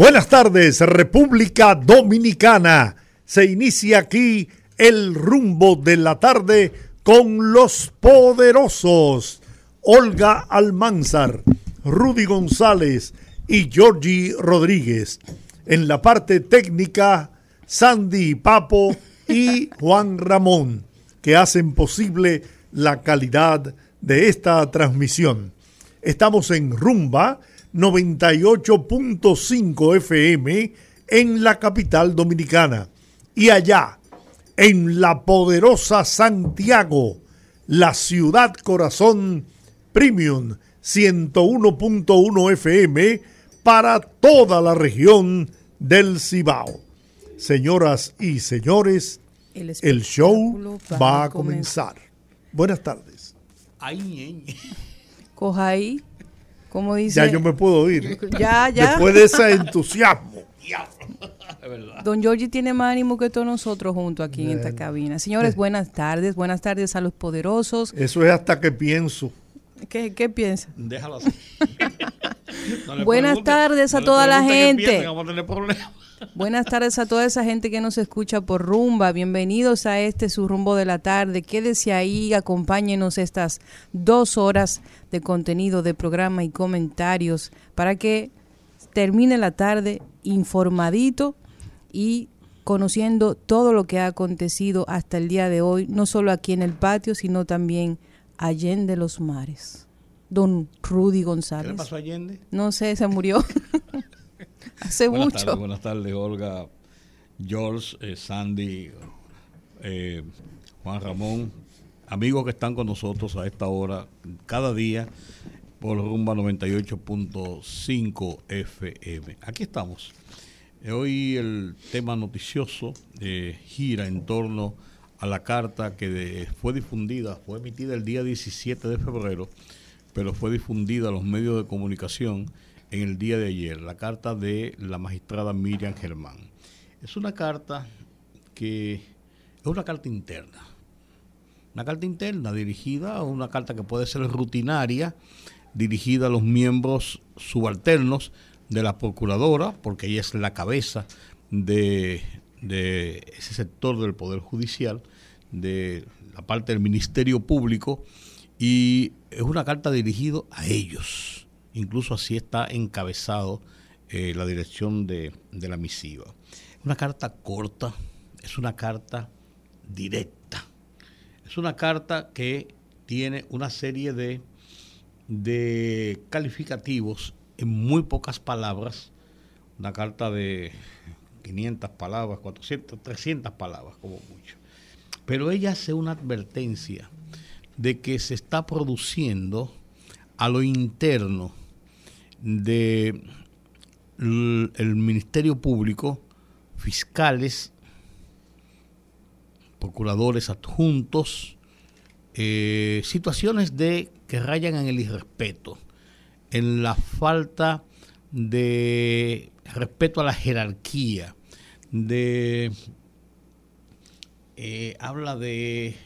Buenas tardes, República Dominicana. Se inicia aquí el rumbo de la tarde con los poderosos. Olga Almanzar, Rudy González y Georgie Rodríguez. En la parte técnica, Sandy Papo y Juan Ramón, que hacen posible la calidad de esta transmisión. Estamos en Rumba 98.5 FM en la capital dominicana. Y allá, en la poderosa Santiago, la ciudad corazón Premium 101.1 FM para toda la región del Cibao. Señoras y señores, el, show va a comenzar. Buenas tardes. Ay, Coja ahí. Como dice. Ya yo me puedo ir. Ya, ya. Después de ese entusiasmo. Don Giorgi tiene más ánimo que todos nosotros juntos aquí en esta cabina. Señores, buenas tardes. Buenas tardes a los poderosos. Eso es hasta que pienso. ¿Qué, qué piensa? Déjalo así. buenas tardes a toda la gente. Buenas tardes a toda esa gente que nos escucha por rumba. Bienvenidos a este su rumbo de la tarde. Quédese ahí, acompáñenos estas dos horas de contenido, de programa y comentarios para que termine la tarde informadito y conociendo todo lo que ha acontecido hasta el día de hoy, no solo aquí en el patio, sino también allende los mares. Don Rudy González. ¿Qué le pasó a Allende? No sé, se murió. Hace buenas mucho. Tardes, buenas tardes, Olga, George, eh, Sandy, eh, Juan Ramón, amigos que están con nosotros a esta hora, cada día, por Rumba 98.5 FM. Aquí estamos. Hoy el tema noticioso eh, gira en torno a la carta que fue difundida, fue emitida el día 17 de febrero, pero fue difundida a los medios de comunicación en el día de ayer, la carta de la magistrada Miriam Germán. Es una carta que es una carta interna. Una carta interna dirigida a una carta que puede ser rutinaria, dirigida a los miembros subalternos de la procuradora, porque ella es la cabeza de, de ese sector del Poder Judicial, de la parte del Ministerio Público, y es una carta dirigida a ellos. Incluso así está encabezado eh, la dirección de, la misiva. Una carta corta, es una carta directa, es una carta que tiene una serie de, de calificativos en muy pocas palabras, una carta de 500 palabras, 400, 300 palabras como mucho. Pero ella hace una advertencia de que se está produciendo a lo interno de el Ministerio Público, fiscales, procuradores adjuntos, eh, situaciones de que rayan en el irrespeto, en la falta de respeto a la jerarquía, de eh, habla de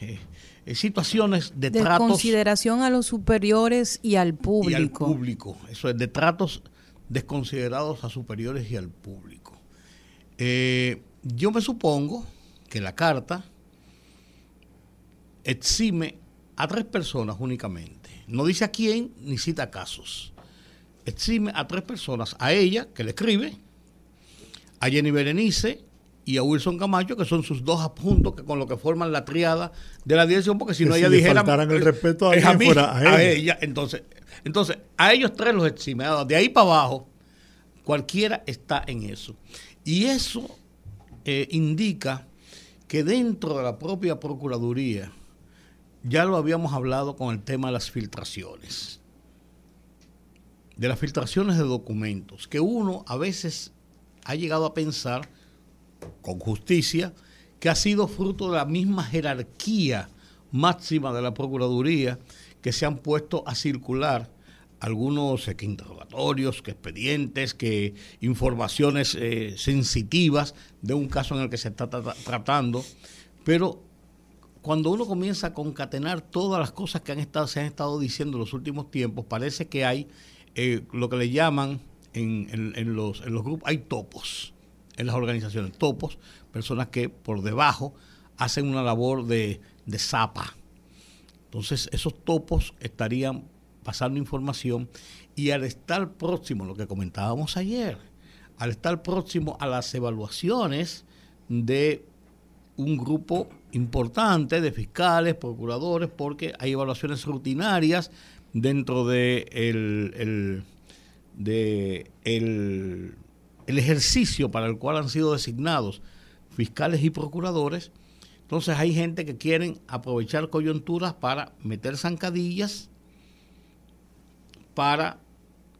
eh, situaciones de, de consideración a los superiores y al público. Y al público, eso es, de tratos desconsiderados a superiores y al público. Eh, yo me supongo que la carta exime a tres personas únicamente. No dice a quién ni cita casos. Exime a tres personas. A ella, que le escribe, a Jenny Berenice y a Wilson Camacho, que son sus dos adjuntos que con lo que forman la triada de la dirección, porque si no ella dijera el respeto a, a, ella. Entonces, entonces, a ellos tres los eximados, de ahí para abajo, cualquiera está en eso. Y eso eh, indica que dentro de la propia Procuraduría, ya lo habíamos hablado con el tema de las filtraciones, de las filtraciones de documentos, que uno a veces ha llegado a pensar con justicia, que ha sido fruto de la misma jerarquía máxima de la Procuraduría que se han puesto a circular algunos interrogatorios, que expedientes, que informaciones eh, sensitivas de un caso en el que se está tratando, pero cuando uno comienza a concatenar todas las cosas que se han estado diciendo en los últimos tiempos, parece que hay eh, lo que le llaman en, los, en los grupos, hay topos en las organizaciones, topos, personas que por debajo hacen una labor de, de zapa. Entonces esos topos estarían pasando información y al estar próximo, lo que comentábamos ayer, al estar próximo a las evaluaciones de un grupo importante de fiscales, procuradores, porque hay evaluaciones rutinarias dentro de el, de el, el ejercicio para el cual han sido designados fiscales y procuradores. Entonces hay gente que quieren aprovechar coyunturas para meter zancadillas para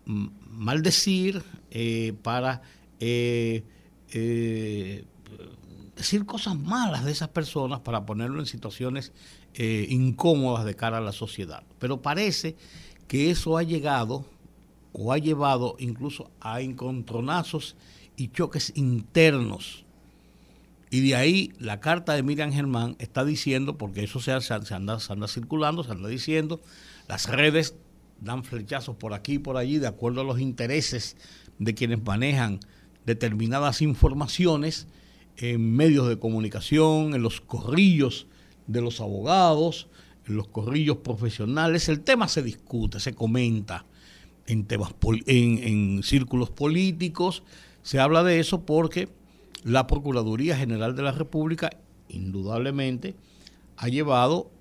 maldecir, eh, para eh, eh, decir cosas malas de esas personas, para ponerlo en situaciones incómodas de cara a la sociedad. Pero parece que eso ha llegado o ha llevado incluso a encontronazos y choques internos. Y de ahí la carta de Miriam Germán está diciendo, porque eso se, anda, se anda circulando, se anda diciendo, las redes dan flechazos por aquí y por allí de acuerdo a los intereses de quienes manejan determinadas informaciones en medios de comunicación, en los corrillos de los abogados, en los corrillos profesionales. El tema se discute, se comenta en, temas en, en círculos políticos. Se habla de eso porque la Procuraduría General de la República indudablemente ha llevado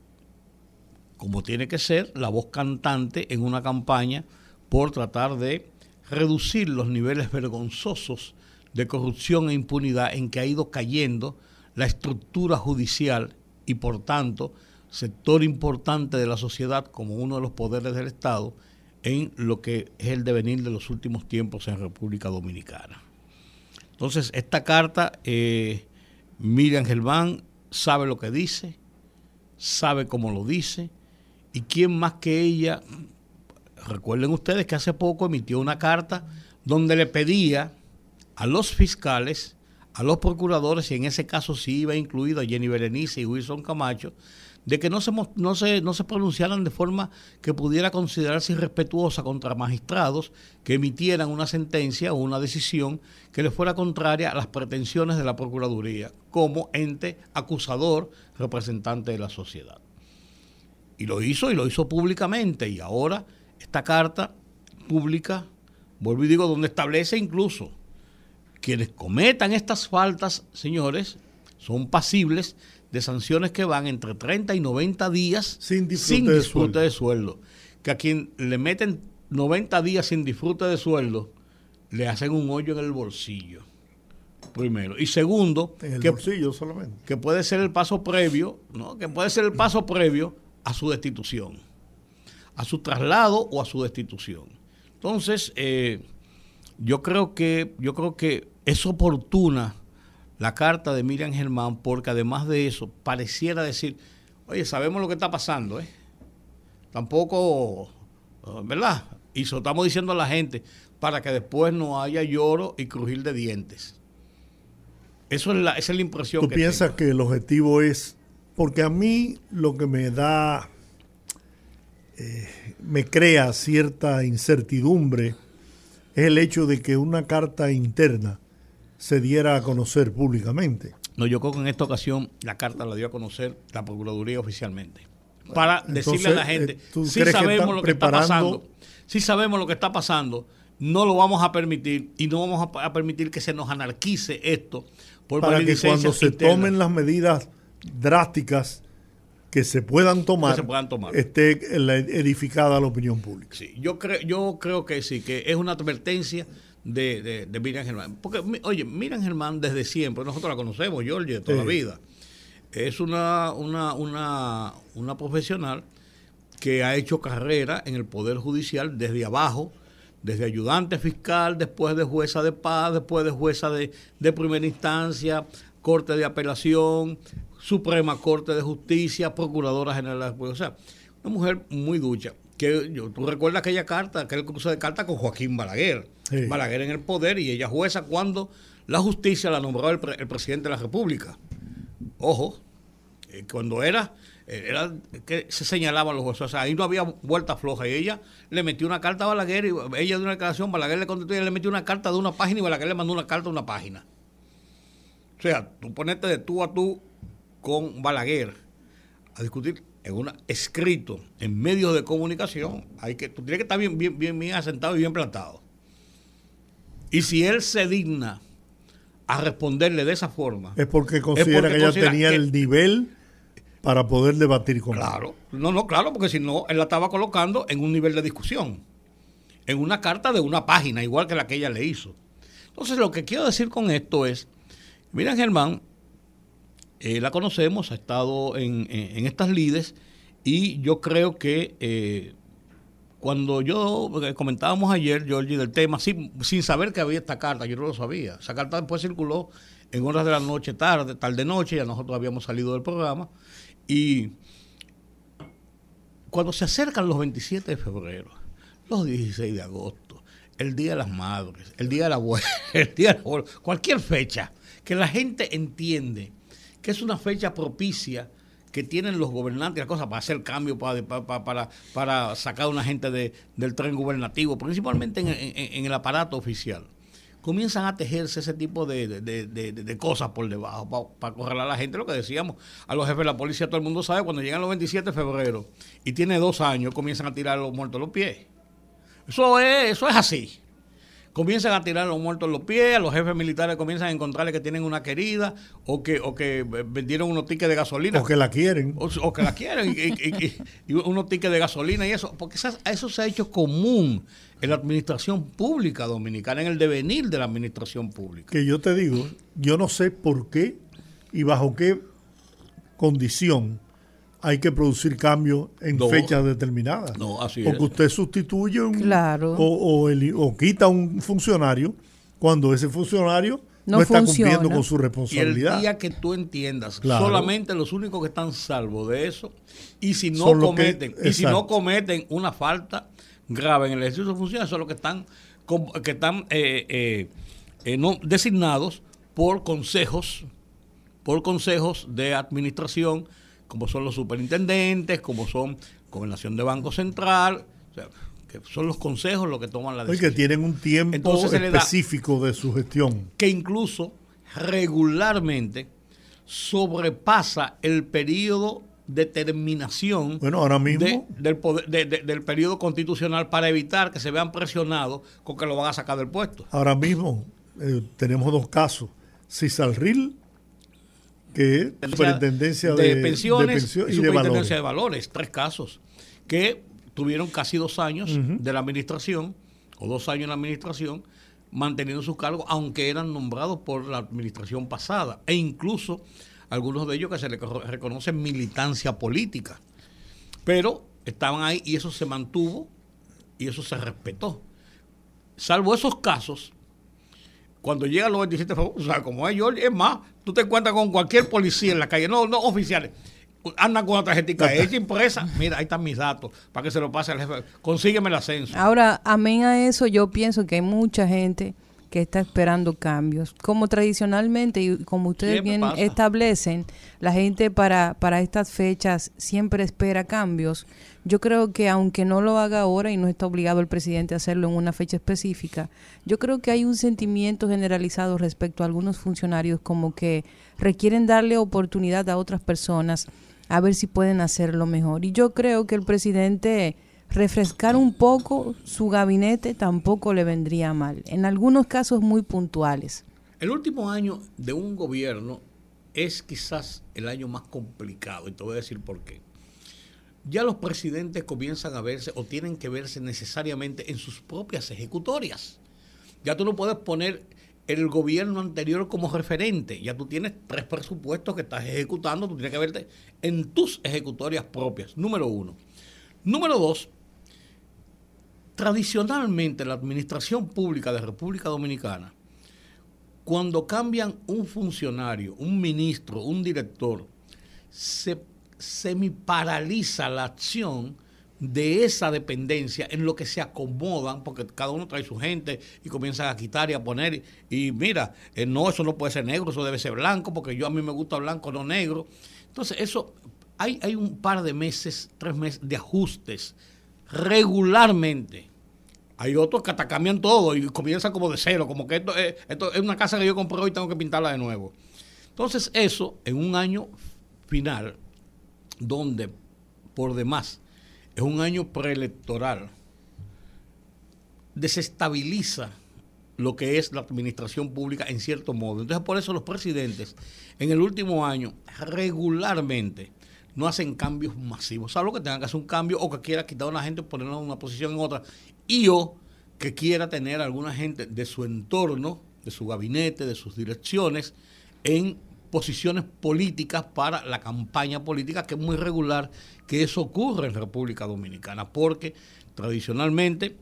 como tiene que ser, la voz cantante en una campaña por tratar de reducir los niveles vergonzosos de corrupción e impunidad en que ha ido cayendo la estructura judicial y por tanto sector importante de la sociedad como uno de los poderes del Estado en lo que es el devenir de los últimos tiempos en República Dominicana. Entonces, esta carta, eh, Miriam Germán sabe lo que dice, sabe cómo lo dice, ¿Y quién más que ella? Recuerden ustedes que hace poco emitió una carta donde le pedía a los fiscales, a los procuradores, y en ese caso sí iba incluido a Jenny Berenice y Wilson Camacho, de que no se, no, se, no se pronunciaran de forma que pudiera considerarse irrespetuosa contra magistrados que emitieran una sentencia o una decisión que le fuera contraria a las pretensiones de la Procuraduría como ente acusador representante de la sociedad. Y lo hizo y lo hizo públicamente. Y ahora esta carta pública, vuelvo y digo, donde establece incluso quienes cometan estas faltas, señores, son pasibles de sanciones que van entre 30 y 90 días sin disfrute, de, sueldo. Que a quien le meten 90 días sin disfrute de sueldo, le hacen un hoyo en el bolsillo. Primero. Y segundo, en el bolsillo solamente. Que puede ser el paso previo, ¿no? Que puede ser el paso previo a su destitución, a su traslado o a su destitución. Entonces, eh, yo creo que yo creo que es oportuna la carta de Miriam Germán porque además de eso pareciera decir, oye, sabemos lo que está pasando, ¿eh? Tampoco, ¿verdad? Y eso estamos diciendo a la gente para que después no haya lloro y crujir de dientes. Eso es la, esa es la impresión ¿Tú piensas que el objetivo es porque a mí lo que me da, eh, me crea cierta incertidumbre es el hecho de que una carta interna se diera a conocer públicamente. No, yo creo que en esta ocasión la carta la dio a conocer la Procuraduría oficialmente. Para decirle a la gente, eh, si sabemos lo que está pasando, si sabemos lo que está pasando, no lo vamos a permitir y no vamos a, permitir que se nos anarquice esto por para que cuando se tomen las medidas drásticas que se puedan tomar, esté edificada la opinión pública. Sí, yo creo, yo creo que sí, que es una advertencia de, de, Miriam Germán. Porque, oye, Miriam Germán desde siempre, nosotros la conocemos, George, de toda la vida. Es una, una, una, una profesional que ha hecho carrera en el Poder Judicial desde abajo, desde ayudante fiscal, después de jueza de paz, después de jueza de, de primera instancia, corte de apelación, Suprema Corte de Justicia, Procuradora General de O sea, una mujer muy ducha. Que yo, tú recuerdas aquella carta, aquel cruce de carta con Joaquín Balaguer. Balaguer en el poder y ella jueza cuando la justicia la nombró el, presidente de la República. Ojo, eh, cuando era eh, era que se señalaban los jueces. O sea, ahí no había vuelta floja. Y ella le metió una carta a Balaguer y ella de una declaración, Balaguer le contestó y le metió una carta de una página y Balaguer le mandó una carta de una página. O sea, tú ponete de tú a tú con Balaguer a discutir en un escrito en medios de comunicación, hay que, tú tienes que estar bien, bien, bien, bien asentado y bien plantado. Y si él se digna a responderle de esa forma. Es porque considera que ella tenía el nivel para poder debatir con Claro, no, no, claro, porque si no, él la estaba colocando en un nivel de discusión, en una carta de una página, igual que la que ella le hizo. Entonces, lo que quiero decir con esto es, miren Germán, eh, la conocemos, ha estado en, estas lides y yo creo que eh, cuando yo comentábamos ayer, Georgie, del tema, sin, sin saber que había esta carta, yo no lo sabía. Esa carta después circuló en horas de la noche, tarde, tarde noche, ya nosotros habíamos salido del programa. Y cuando se acercan los 27 de febrero, los 16 de agosto, el Día de las Madres, el Día de la Abuela, el Día de la cualquier fecha que la gente entiende que es una fecha propicia que tienen los gobernantes la cosa para hacer cambio, para, para, para, sacar a una gente del tren gubernativo, principalmente en, el aparato oficial. Comienzan a tejerse ese tipo de, cosas por debajo para correr a la gente. Lo que decíamos, a los jefes de la policía, todo el mundo sabe, cuando llegan los 27 de febrero y tiene dos años, comienzan a tirar a los muertos los pies. Eso es, eso es así comienzan a tirar a los muertos en los pies, a los jefes militares comienzan a encontrarle que tienen una querida o que, o que vendieron unos tickets de gasolina. O que la quieren. O, que la quieren, y, unos tickets de gasolina y eso, porque eso se ha hecho común en la administración pública dominicana, en el devenir de la administración pública. Que yo te digo, yo no sé por qué y bajo qué condición hay que producir cambios en fechas determinadas. No, así o que usted sustituye un, o, o, quita un funcionario cuando ese funcionario no, está cumpliendo con su responsabilidad. Y el día que tú entiendas, solamente los únicos que están salvos de eso, y si no cometen, y si no cometen una falta grave en el ejercicio de funciones, son los que están, que están eh, eh, eh, no, designados por consejos, por consejos de administración como son los superintendentes, como son Gobernación de Banco Central, o sea, que son los consejos los que toman la decisión. que tienen un tiempo específico de su gestión. Que incluso regularmente sobrepasa el periodo de terminación bueno, ahora mismo, del, del periodo constitucional para evitar que se vean presionados con que lo van a sacar del puesto. Ahora mismo eh, tenemos dos casos. Cisalril que superintendencia de, pensiones y, superintendencia de valores. tres casos que tuvieron casi dos años de la administración o dos años en la administración manteniendo sus cargos aunque eran nombrados por la administración pasada e incluso algunos de ellos que se les reconoce militancia política. Pero estaban ahí y eso se mantuvo y eso se respetó. Salvo esos casos cuando llegan los 27 o sea, como es George, es más, tú te encuentras con cualquier policía en la calle, no, no oficiales, andan con una tarjetita hecha impresa, mira, ahí están mis datos, para que se lo pase al jefe, consígueme el ascenso. Ahora, amén a eso, yo pienso que hay mucha gente que está esperando cambios. Como tradicionalmente y como ustedes bien establecen, la gente para, para estas fechas siempre espera cambios. Yo creo que aunque no lo haga ahora y no está obligado el presidente a hacerlo en una fecha específica, yo creo que hay un sentimiento generalizado respecto a algunos funcionarios como que requieren darle oportunidad a otras personas a ver si pueden hacerlo mejor. Y yo creo que el presidente refrescar un poco su gabinete tampoco le vendría mal, en algunos casos muy puntuales. El último año de un gobierno es quizás el año más complicado y te voy a decir por qué. Ya los presidentes comienzan a verse o tienen que verse necesariamente en sus propias ejecutorias. Ya tú no puedes poner el gobierno anterior como referente. Ya tú tienes tres presupuestos que estás ejecutando, tú tienes que verte en tus ejecutorias propias, número uno. Número dos, Tradicionalmente la administración pública de República Dominicana, cuando cambian un funcionario, un ministro, un director, se semi-paraliza la acción de esa dependencia en lo que se acomodan, porque cada uno trae su gente y comienzan a quitar y a poner. Y, mira, eh, no, eso no puede ser negro, eso debe ser blanco, porque yo a mí me gusta blanco, no negro. Entonces, eso, hay, hay un par de meses, tres meses de ajustes regularmente. Hay otros que hasta cambian todo y comienzan como de cero, como que esto, es, una casa que yo compré hoy y tengo que pintarla de nuevo. Entonces, eso en un año final, donde por demás es un año preelectoral, desestabiliza lo que es la administración pública en cierto modo. Entonces, por eso los presidentes en el último año regularmente no hacen cambios masivos, salvo que tengan que hacer un cambio o que quiera quitar a una gente y ponerla en una posición en otra, y o que quiera tener a alguna gente de su entorno, de su gabinete, de sus direcciones, en posiciones políticas para la campaña política, que es muy regular que eso ocurre en República Dominicana, porque tradicionalmente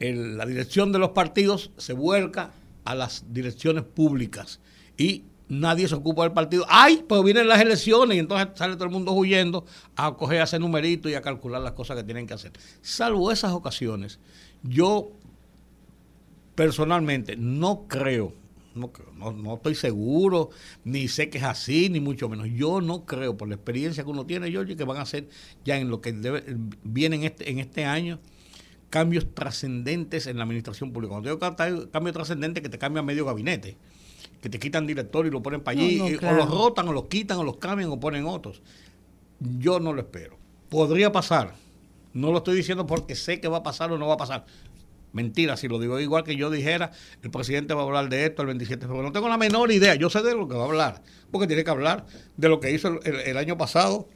la dirección de los partidos se vuelca a las direcciones públicas y nadie se ocupa del partido. ¡Ay! Pues vienen las elecciones y entonces sale todo el mundo huyendo a coger, a hacer numeritos y a calcular las cosas que tienen que hacer. Salvo esas ocasiones, yo personalmente no creo no, no, estoy seguro, ni sé que es así, ni mucho menos. Yo no creo, por la experiencia que uno tiene, George, que van a ser ya en lo que debe, viene en este, en este año cambios trascendentes en la administración pública. Cuando digo cambio trascendente, que te cambia medio gabinete, que te quitan director y lo ponen para allí, o los rotan, o los quitan, o los cambian, o ponen otros. Yo no lo espero. Podría pasar. No lo estoy diciendo porque sé que va a pasar o no va a pasar. Mentira, si lo digo igual que yo dijera, el presidente va a hablar de esto el 27 de febrero. No tengo la menor idea, yo sé de lo que va a hablar, porque tiene que hablar de lo que hizo el, año pasado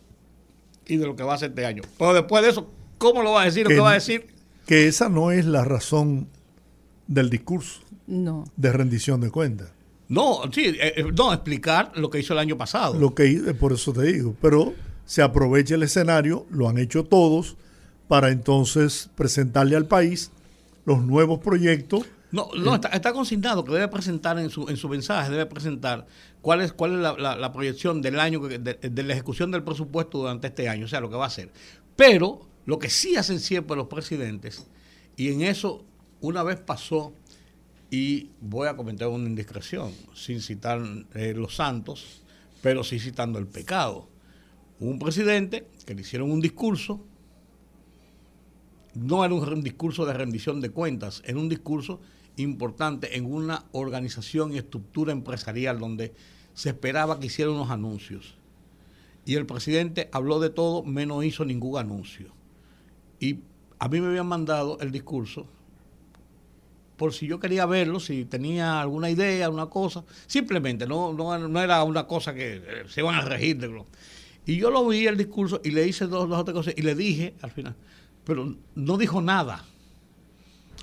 y de lo que va a hacer este año. Pero después de eso, ¿cómo lo va a decir? ¿Qué va a decir? Que esa no es la razón del discurso no. de rendición de cuentas. No, sí, eh, eh, no, explicar lo que hizo el año pasado. Lo que eh, por eso te digo, pero se aprovecha el escenario, lo han hecho todos, para entonces presentarle al país los nuevos proyectos. No, no está, consignado que debe presentar en su, en su mensaje, debe presentar cuál es, cuál es la, proyección del año, de, la ejecución del presupuesto durante este año, o sea, lo que va a hacer. Pero lo que sí hacen siempre los presidentes, y en eso una vez pasó, y voy a comentar una indiscreción, sin citar eh, los santos, pero sí citando el pecado. Un presidente que le hicieron un discurso no era un discurso de rendición de cuentas, era un discurso importante en una organización y estructura empresarial donde se esperaba que hiciera unos anuncios. Y el presidente habló de todo, menos hizo ningún anuncio. Y a mí me habían mandado el discurso por si yo quería verlo, si tenía alguna idea, una cosa, simplemente, no, no, era una cosa que eh, se iban a regir de Y yo lo vi el discurso y le hice dos, dos o tres cosas y le dije al final, pero no dijo nada.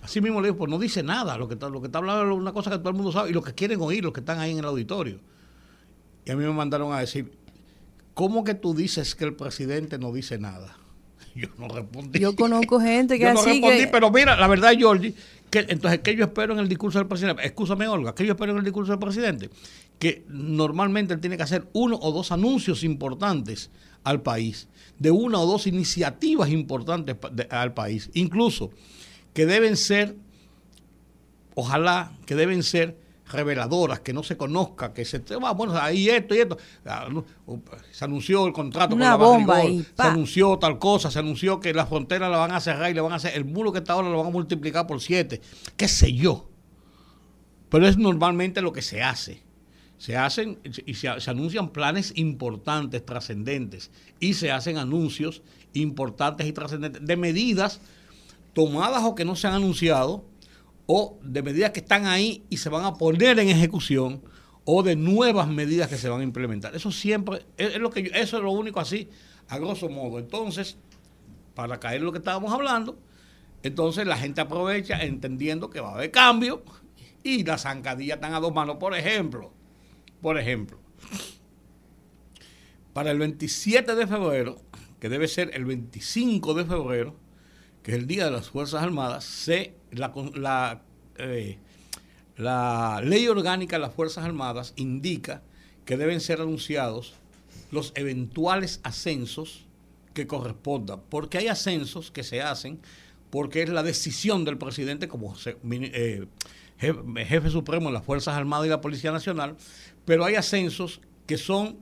Así mismo le digo, pues no dice nada. Lo que, está, lo que está hablando es una cosa que todo el mundo sabe y lo que quieren oír, los que están ahí en el auditorio. Y a mí me mandaron a decir, ¿cómo que tú dices que el presidente no dice nada? Yo no respondí. Yo conozco gente que yo no respondí, pero mira, la verdad, Georgie, entonces, ¿qué yo espero en el discurso del presidente? Escúchame, Olga, ¿qué yo espero en el discurso del presidente? Que normalmente él tiene que hacer uno o dos anuncios importantes al país, de una o dos iniciativas importantes al país, incluso que deben ser, ojalá, que deben ser reveladoras, que no se conozca, que se ah, bueno, ahí esto y esto. Ah, se anunció el contrato con la bomba se anunció tal cosa, se anunció que la frontera la van a cerrar y le van a hacer, el muro que está ahora lo van a multiplicar por siete, qué sé yo. Pero es normalmente lo que se hace. Se hacen y se, anuncian planes importantes, trascendentes, y se hacen anuncios importantes y trascendentes de medidas tomadas o que no se han anunciado, o de medidas que están ahí y se van a poner en ejecución, o de nuevas medidas que se van a implementar. Eso siempre, es, lo que eso es lo único así, a grosso modo. Entonces, para caer en lo que estábamos hablando, entonces la gente aprovecha entendiendo que va a haber cambio y las zancadillas están a dos manos. Por ejemplo, por ejemplo, para el 27 de febrero, que debe ser el 25 de febrero, que es el Día de las Fuerzas Armadas, se, la, la, eh, la ley orgánica de las Fuerzas Armadas indica que deben ser anunciados los eventuales ascensos que correspondan, porque hay ascensos que se hacen porque es la decisión del presidente como eh, jefe, supremo de las Fuerzas Armadas y la Policía Nacional, pero hay ascensos que son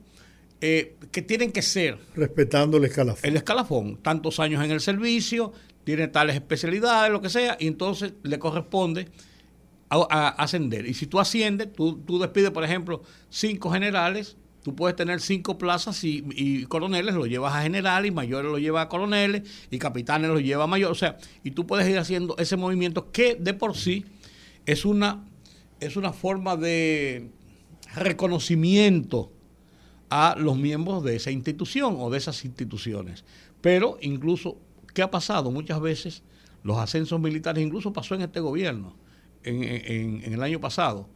eh, que tienen que ser respetando el escalafón. El escalafón, tantos años en el servicio, tiene tales especialidades, lo que sea, y entonces le corresponde a, ascender. Y si tú asciendes, tú, tú despides, por ejemplo, cinco generales, tú puedes tener cinco plazas y, coroneles lo llevas a general y mayores lo llevas a coroneles y capitanes lo lleva a mayores. O sea, y tú puedes ir haciendo ese movimiento que de por sí es una, es una forma de reconocimiento a los miembros de esa institución o de esas instituciones. Pero incluso ¿Qué ha pasado? Muchas veces los ascensos militares, incluso pasó en este gobierno, en, el año pasado,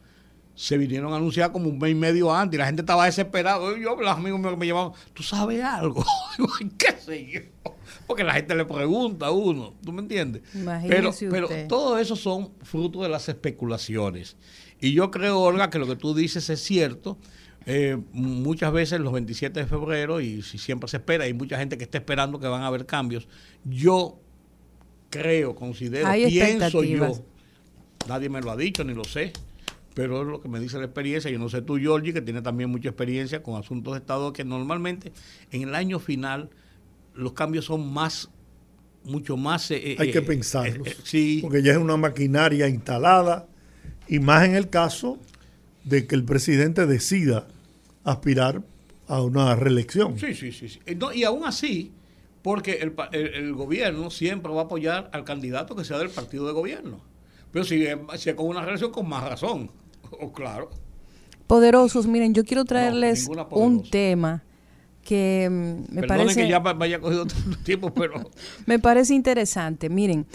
se vinieron a anunciar como un mes y medio antes y la gente estaba desesperada. Yo, los amigos me, me llamaban, ¿tú sabes algo? ¿Qué sé yo? Porque la gente le pregunta a uno, ¿tú me entiendes? pero, pero todo eso son fruto de las especulaciones. Y yo creo, Olga, que lo que tú dices es cierto. Eh, muchas veces los 27 de febrero, y si siempre se espera, hay mucha gente que está esperando que van a haber cambios. Yo creo, considero, pienso yo, nadie me lo ha dicho ni lo sé, pero es lo que me dice la experiencia. Yo no sé tú, Georgie, que tiene también mucha experiencia con asuntos de Estado, que normalmente en el año final los cambios son más mucho más... Eh, Hay que eh, pensarlos. sí. Porque ya es una maquinaria instalada y más en el caso de que el presidente decida aspirar a una reelección. Sí, sí, sí. y aún así, porque el, gobierno siempre va a apoyar al candidato que sea del partido de gobierno. Pero si, es con una reelección, con más razón. Oh, claro. Poderosos, miren, yo quiero traerles un tema que mm, me parece... que ya vaya cogido tiempo, pero... me parece interesante. Miren,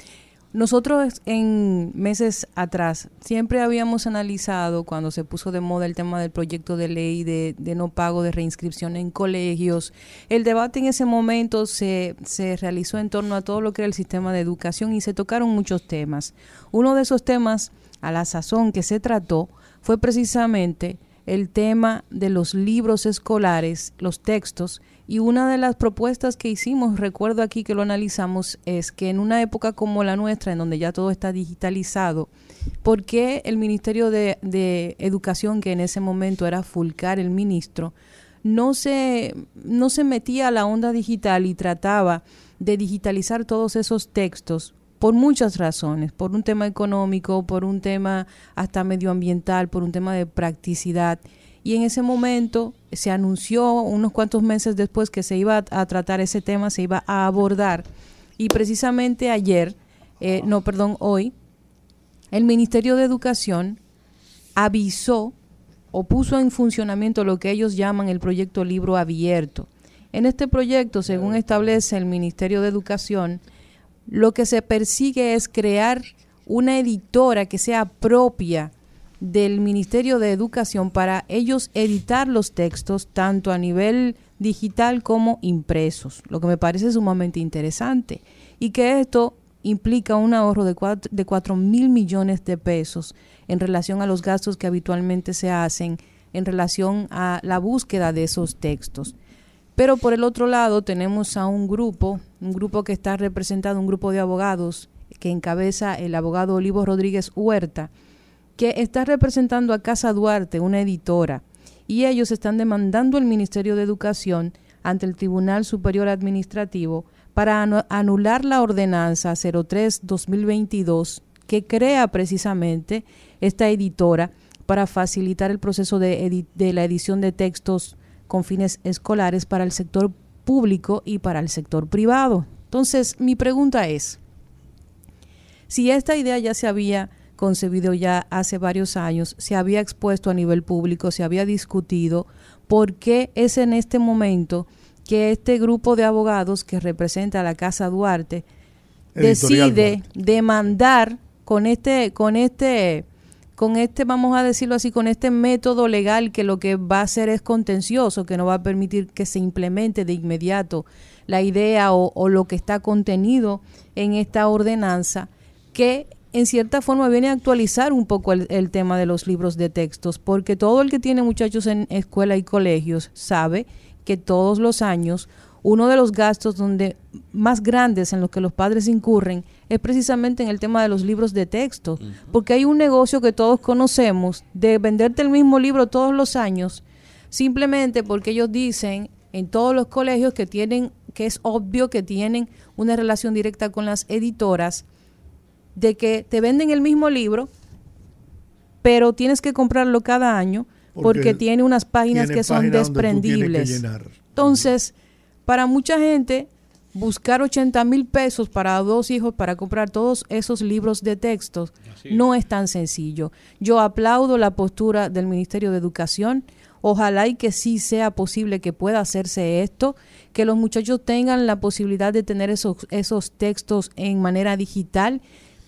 nosotros en meses atrás siempre habíamos analizado cuando se puso de moda el tema del proyecto de ley de, no pago de reinscripción en colegios. El debate en ese momento se, se realizó en torno a todo lo que era el sistema de educación y se tocaron muchos temas. Uno de esos temas, a la sazón que se trató, fue precisamente el tema de los libros escolares, los textos, y una de las propuestas que hicimos, recuerdo aquí que lo analizamos, es que en una época como la nuestra, en donde ya todo está digitalizado, ¿por qué el Ministerio de, Educación, que en ese momento era Fulcar el ministro, no se, no se metía a la onda digital y trataba de digitalizar todos esos textos por muchas razones, por un tema económico, por un tema hasta medioambiental, por un tema de practicidad. Y en ese momento se anunció unos cuantos meses después que se iba a, tratar ese tema, se iba a abordar. Y precisamente ayer, eh, no, perdón, hoy, el Ministerio de Educación avisó o puso en funcionamiento lo que ellos llaman el proyecto Libro Abierto. En este proyecto, según establece el Ministerio de Educación, lo que se persigue es crear una editora que sea propia del Ministerio de Educación para ellos editar los textos tanto a nivel digital como impresos, lo que me parece sumamente interesante y que esto implica un ahorro de 4, de 4 mil millones de pesos en relación a los gastos que habitualmente se hacen en relación a la búsqueda de esos textos. Pero por el otro lado tenemos a un grupo, un grupo que está representado, un grupo de abogados que encabeza el abogado Olivo Rodríguez Huerta, que está representando a Casa Duarte, una editora, y ellos están demandando al Ministerio de Educación ante el Tribunal Superior Administrativo para anular la ordenanza 03-2022 que crea precisamente esta editora para facilitar el proceso de, de la edición de textos con fines escolares para el sector público y para el sector privado. Entonces, mi pregunta es, si esta idea ya se había concebido ya hace varios años, se había expuesto a nivel público, se había discutido, ¿por qué es en este momento que este grupo de abogados que representa a la Casa Duarte decide demandar con este, con este con este, vamos a decirlo así, con este método legal que lo que va a hacer es contencioso, que no va a permitir que se implemente de inmediato la idea o, lo que está contenido en esta ordenanza, que en cierta forma viene a actualizar un poco el, el, tema de los libros de textos, porque todo el que tiene muchachos en escuela y colegios sabe que todos los años uno de los gastos donde más grandes en los que los padres incurren es precisamente en el tema de los libros de texto, porque hay un negocio que todos conocemos de venderte el mismo libro todos los años, simplemente porque ellos dicen en todos los colegios que tienen que es obvio que tienen una relación directa con las editoras de que te venden el mismo libro, pero tienes que comprarlo cada año porque, tiene unas páginas que son desprendibles. Entonces, para mucha gente, buscar 80 mil pesos para dos hijos para comprar todos esos libros de textos no es tan sencillo. Yo aplaudo la postura del Ministerio de Educación. Ojalá y que sí sea posible que pueda hacerse esto, que los muchachos tengan la posibilidad de tener esos, esos textos en manera digital,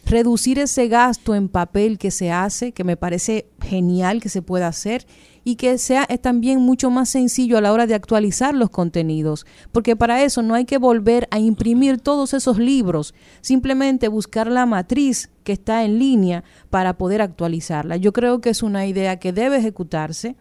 reducir ese gasto en papel que se hace, que me parece genial que se pueda hacer, y que sea también mucho más sencillo a la hora de actualizar los contenidos, porque para eso no hay que volver a imprimir todos esos libros, simplemente buscar la matriz que está en línea para poder actualizarla. Yo creo que es una idea que debe ejecutarse.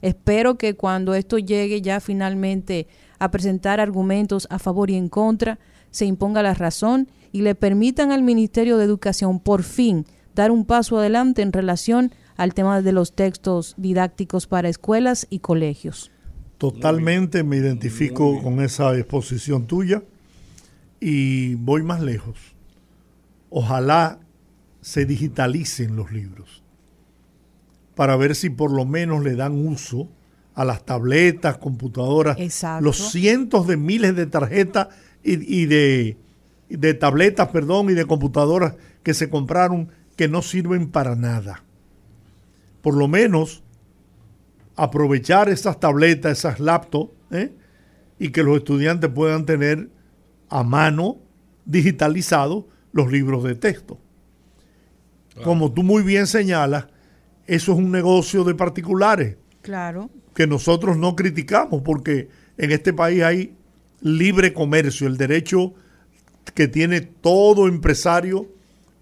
Espero que cuando esto llegue ya finalmente a presentar argumentos a favor y en contra, se imponga la razón y le permitan al Ministerio de Educación por fin dar un paso adelante en relación al tema de los textos didácticos para escuelas y colegios. Totalmente me identifico con esa exposición tuya y voy más lejos. Ojalá se digitalicen los libros para ver si por lo menos le dan uso a las tabletas, computadoras, los cientos de miles de tarjetas y, de, de tabletas, perdón, y de computadoras que se compraron que no sirven para nada por lo menos aprovechar esas tabletas, esas laptops, ¿eh? y que los estudiantes puedan tener a mano digitalizados los libros de texto. Como tú muy bien señalas, eso es un negocio de particulares. Claro. Que nosotros no criticamos porque en este país hay libre comercio, el derecho que tiene todo empresario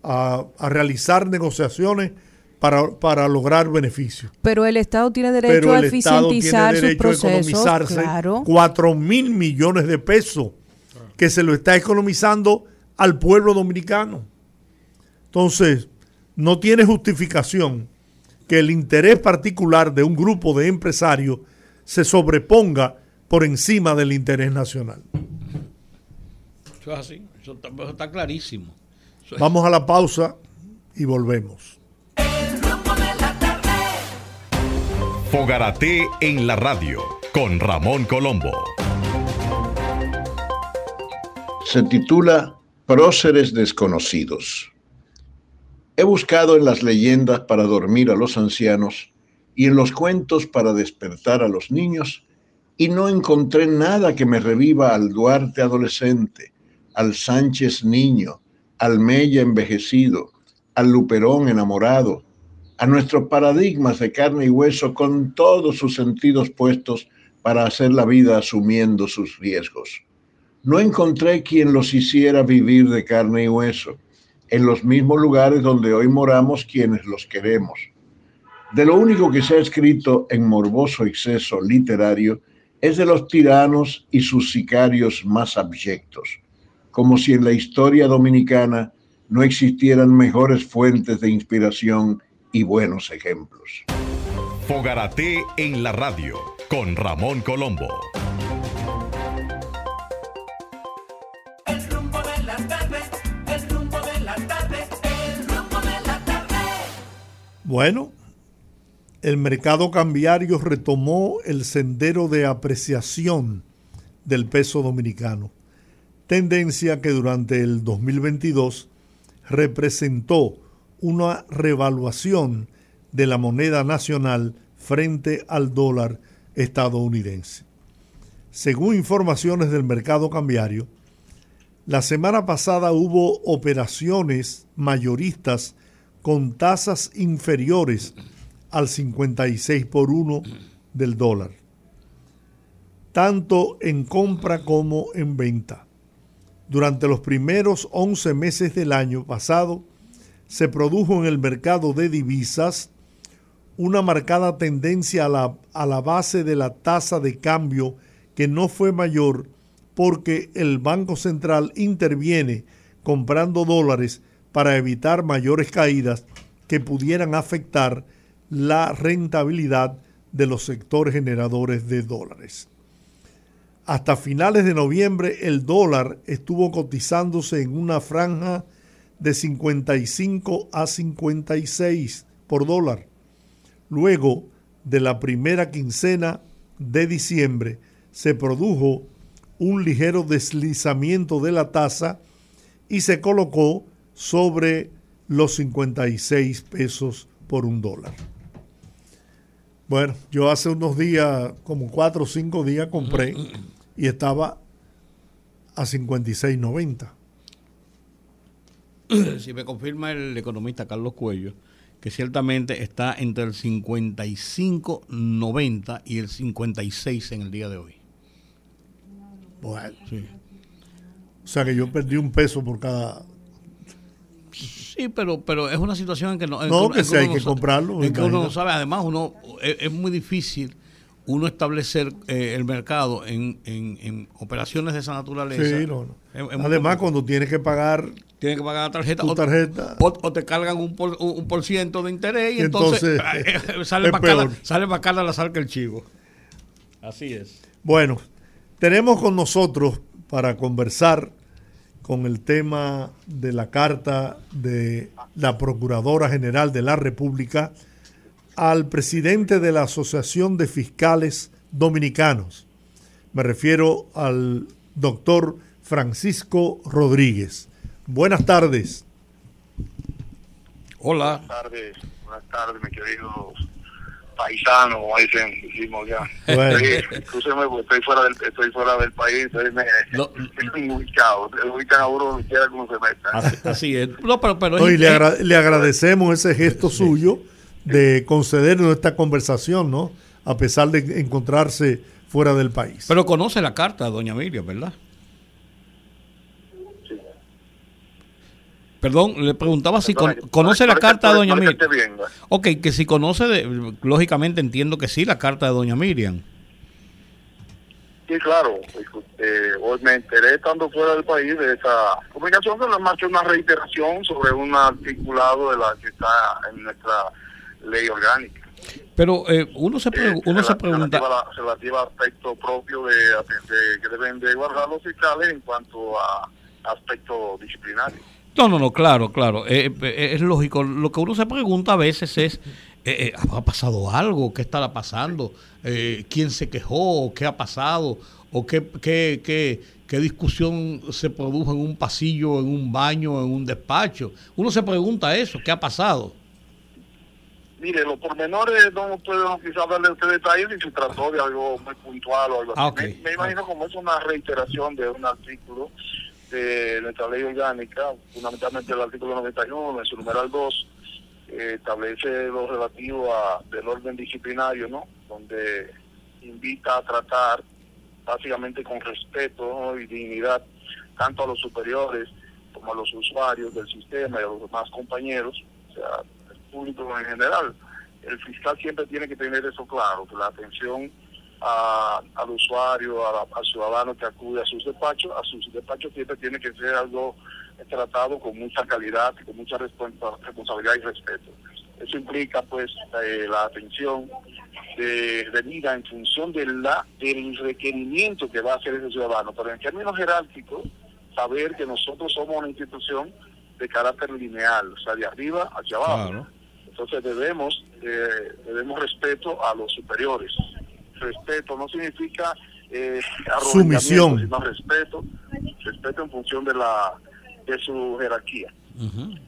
a, a realizar negociaciones para, para lograr beneficios. Pero el Estado tiene derecho a eficientizar sus procesos, claro. 4 mil millones de pesos que se lo está economizando al pueblo dominicano. Entonces, no tiene justificación que el interés particular de un grupo de empresarios se sobreponga por encima del interés nacional. Eso es así, eso está clarísimo. Vamos a la pausa y volvemos. Fogarate en la radio con Ramón Colombo. Se titula Próceres desconocidos. He buscado en las leyendas para dormir a los ancianos y en los cuentos para despertar a los niños y no encontré nada que me reviva al Duarte adolescente, al Sánchez niño, al Mella envejecido, al Luperón enamorado, a nuestros paradigmas de carne y hueso con todos sus sentidos puestos para hacer la vida asumiendo sus riesgos. No encontré quien los hiciera vivir de carne y hueso, en los mismos lugares donde hoy moramos quienes los queremos. De lo único que se ha escrito en morboso exceso literario es de los tiranos y sus sicarios más abyectos, como si en la historia dominicana no existieran mejores fuentes de inspiración y buenos ejemplos. Fogarate en la radio con Ramón Colombo. El rumbo de la tarde, el rumbo de la tarde, el rumbo de la tarde. Bueno, el mercado cambiario retomó el sendero de apreciación del peso dominicano, tendencia que durante el 2022 representó una revaluación de la moneda nacional frente al dólar estadounidense. Según informaciones del mercado cambiario, la semana pasada hubo operaciones mayoristas con tasas inferiores al 56 por 1 del dólar, tanto en compra como en venta. Durante los primeros 11 meses del año pasado, se produjo en el mercado de divisas una marcada tendencia a la, a la base de la tasa de cambio que no fue mayor porque el Banco Central interviene comprando dólares para evitar mayores caídas que pudieran afectar la rentabilidad de los sectores generadores de dólares. Hasta finales de noviembre el dólar estuvo cotizándose en una franja de 55 a 56 por dólar. Luego de la primera quincena de diciembre se produjo un ligero deslizamiento de la tasa y se colocó sobre los 56 pesos por un dólar. Bueno, yo hace unos días, como cuatro o cinco días, compré y estaba a 56.90. Si me confirma el economista Carlos Cuello, que ciertamente está entre el 55.90 y el 56 en el día de hoy. Bueno, sí. O sea que yo perdí un peso por cada Sí, pero, pero es una situación en que no. no, que, hay que comprarlo. En que uno no sabe. Además, uno es, muy difícil uno establecer eh, el mercado en, en, operaciones de esa naturaleza. Sí, no, Además, cuando tienes que pagar. Tienes que pagar la tarjeta. Tu tarjeta. O, te cargan un por, un por ciento de interés y, entonces, sale, más cara, sale más cara la sal que el chivo. Así es. Bueno, tenemos con nosotros para conversar con el tema de la carta de la Procuradora General de la República al presidente de la Asociación de Fiscales Dominicanos. Me refiero al doctor Francisco Rodríguez. Buenas tardes. Hola. Buenas tardes, buenas tardes, mi querido paisano, como dicen, decimos ya. Bueno. Estoy, estoy, fuera del, estoy fuera del país, estoy, me, no. estoy ubicado, ubican a uno quiera como se meta. Así, es. No, pero, pero no, y le, agra le, agradecemos ese gesto suyo de concedernos esta conversación, ¿no? A pesar de encontrarse fuera del país. Pero conoce la carta, doña Miriam, ¿verdad? Perdón, le preguntaba si conoce la carta de Doña Miriam. Ok, que si conoce, de, lógicamente entiendo que sí, la carta de Doña Miriam. Sí, claro. Eh, hoy me enteré estando fuera del país de esa comunicación que más que una reiteración sobre un articulado de la que está en nuestra ley orgánica. Pero eh, uno se, eh, uno se pregunta... Relativa, aspecto propio de, de, que deben de guardar los fiscales en cuanto a aspecto disciplinario. No, no, no, claro, claro. Eh, eh, es lógico. Lo que uno se pregunta a veces es, eh, ¿ha pasado algo? ¿Qué estará pasando? ¿Quién se quejó? ¿Qué ha pasado? ¿O qué, qué, qué, qué discusión se produjo en un pasillo, en un baño, en un despacho? Uno se pregunta eso, ¿qué ha pasado? Mire, los pormenores no puedo quizás darle usted detalles si se trató de algo muy puntual o algo así. Ah, me, imagino como es una reiteración de un artículo de nuestra ley orgánica, fundamentalmente el artículo 91, en su numeral 2, eh, establece lo relativo a del orden disciplinario, ¿no? Donde invita a tratar básicamente con respeto y dignidad tanto a los superiores como a los usuarios del sistema y a los demás compañeros, o sea, el público en general. El fiscal siempre tiene que tener eso claro, que la atención al usuario, al ciudadano que acude a sus despachos, a sus despachos siempre tiene que ser algo tratado con mucha calidad, con mucha responsabilidad y respeto. Eso implica pues eh, la atención de, venida en función de la, del requerimiento que va a hacer ese ciudadano, pero en términos jerárquicos, saber que nosotros somos una institución de carácter lineal, o sea, de arriba hacia abajo. Entonces debemos, eh, debemos respeto a los superiores respeto no significa eh, sumisión, sino respeto, respeto en función de la de su jerarquía.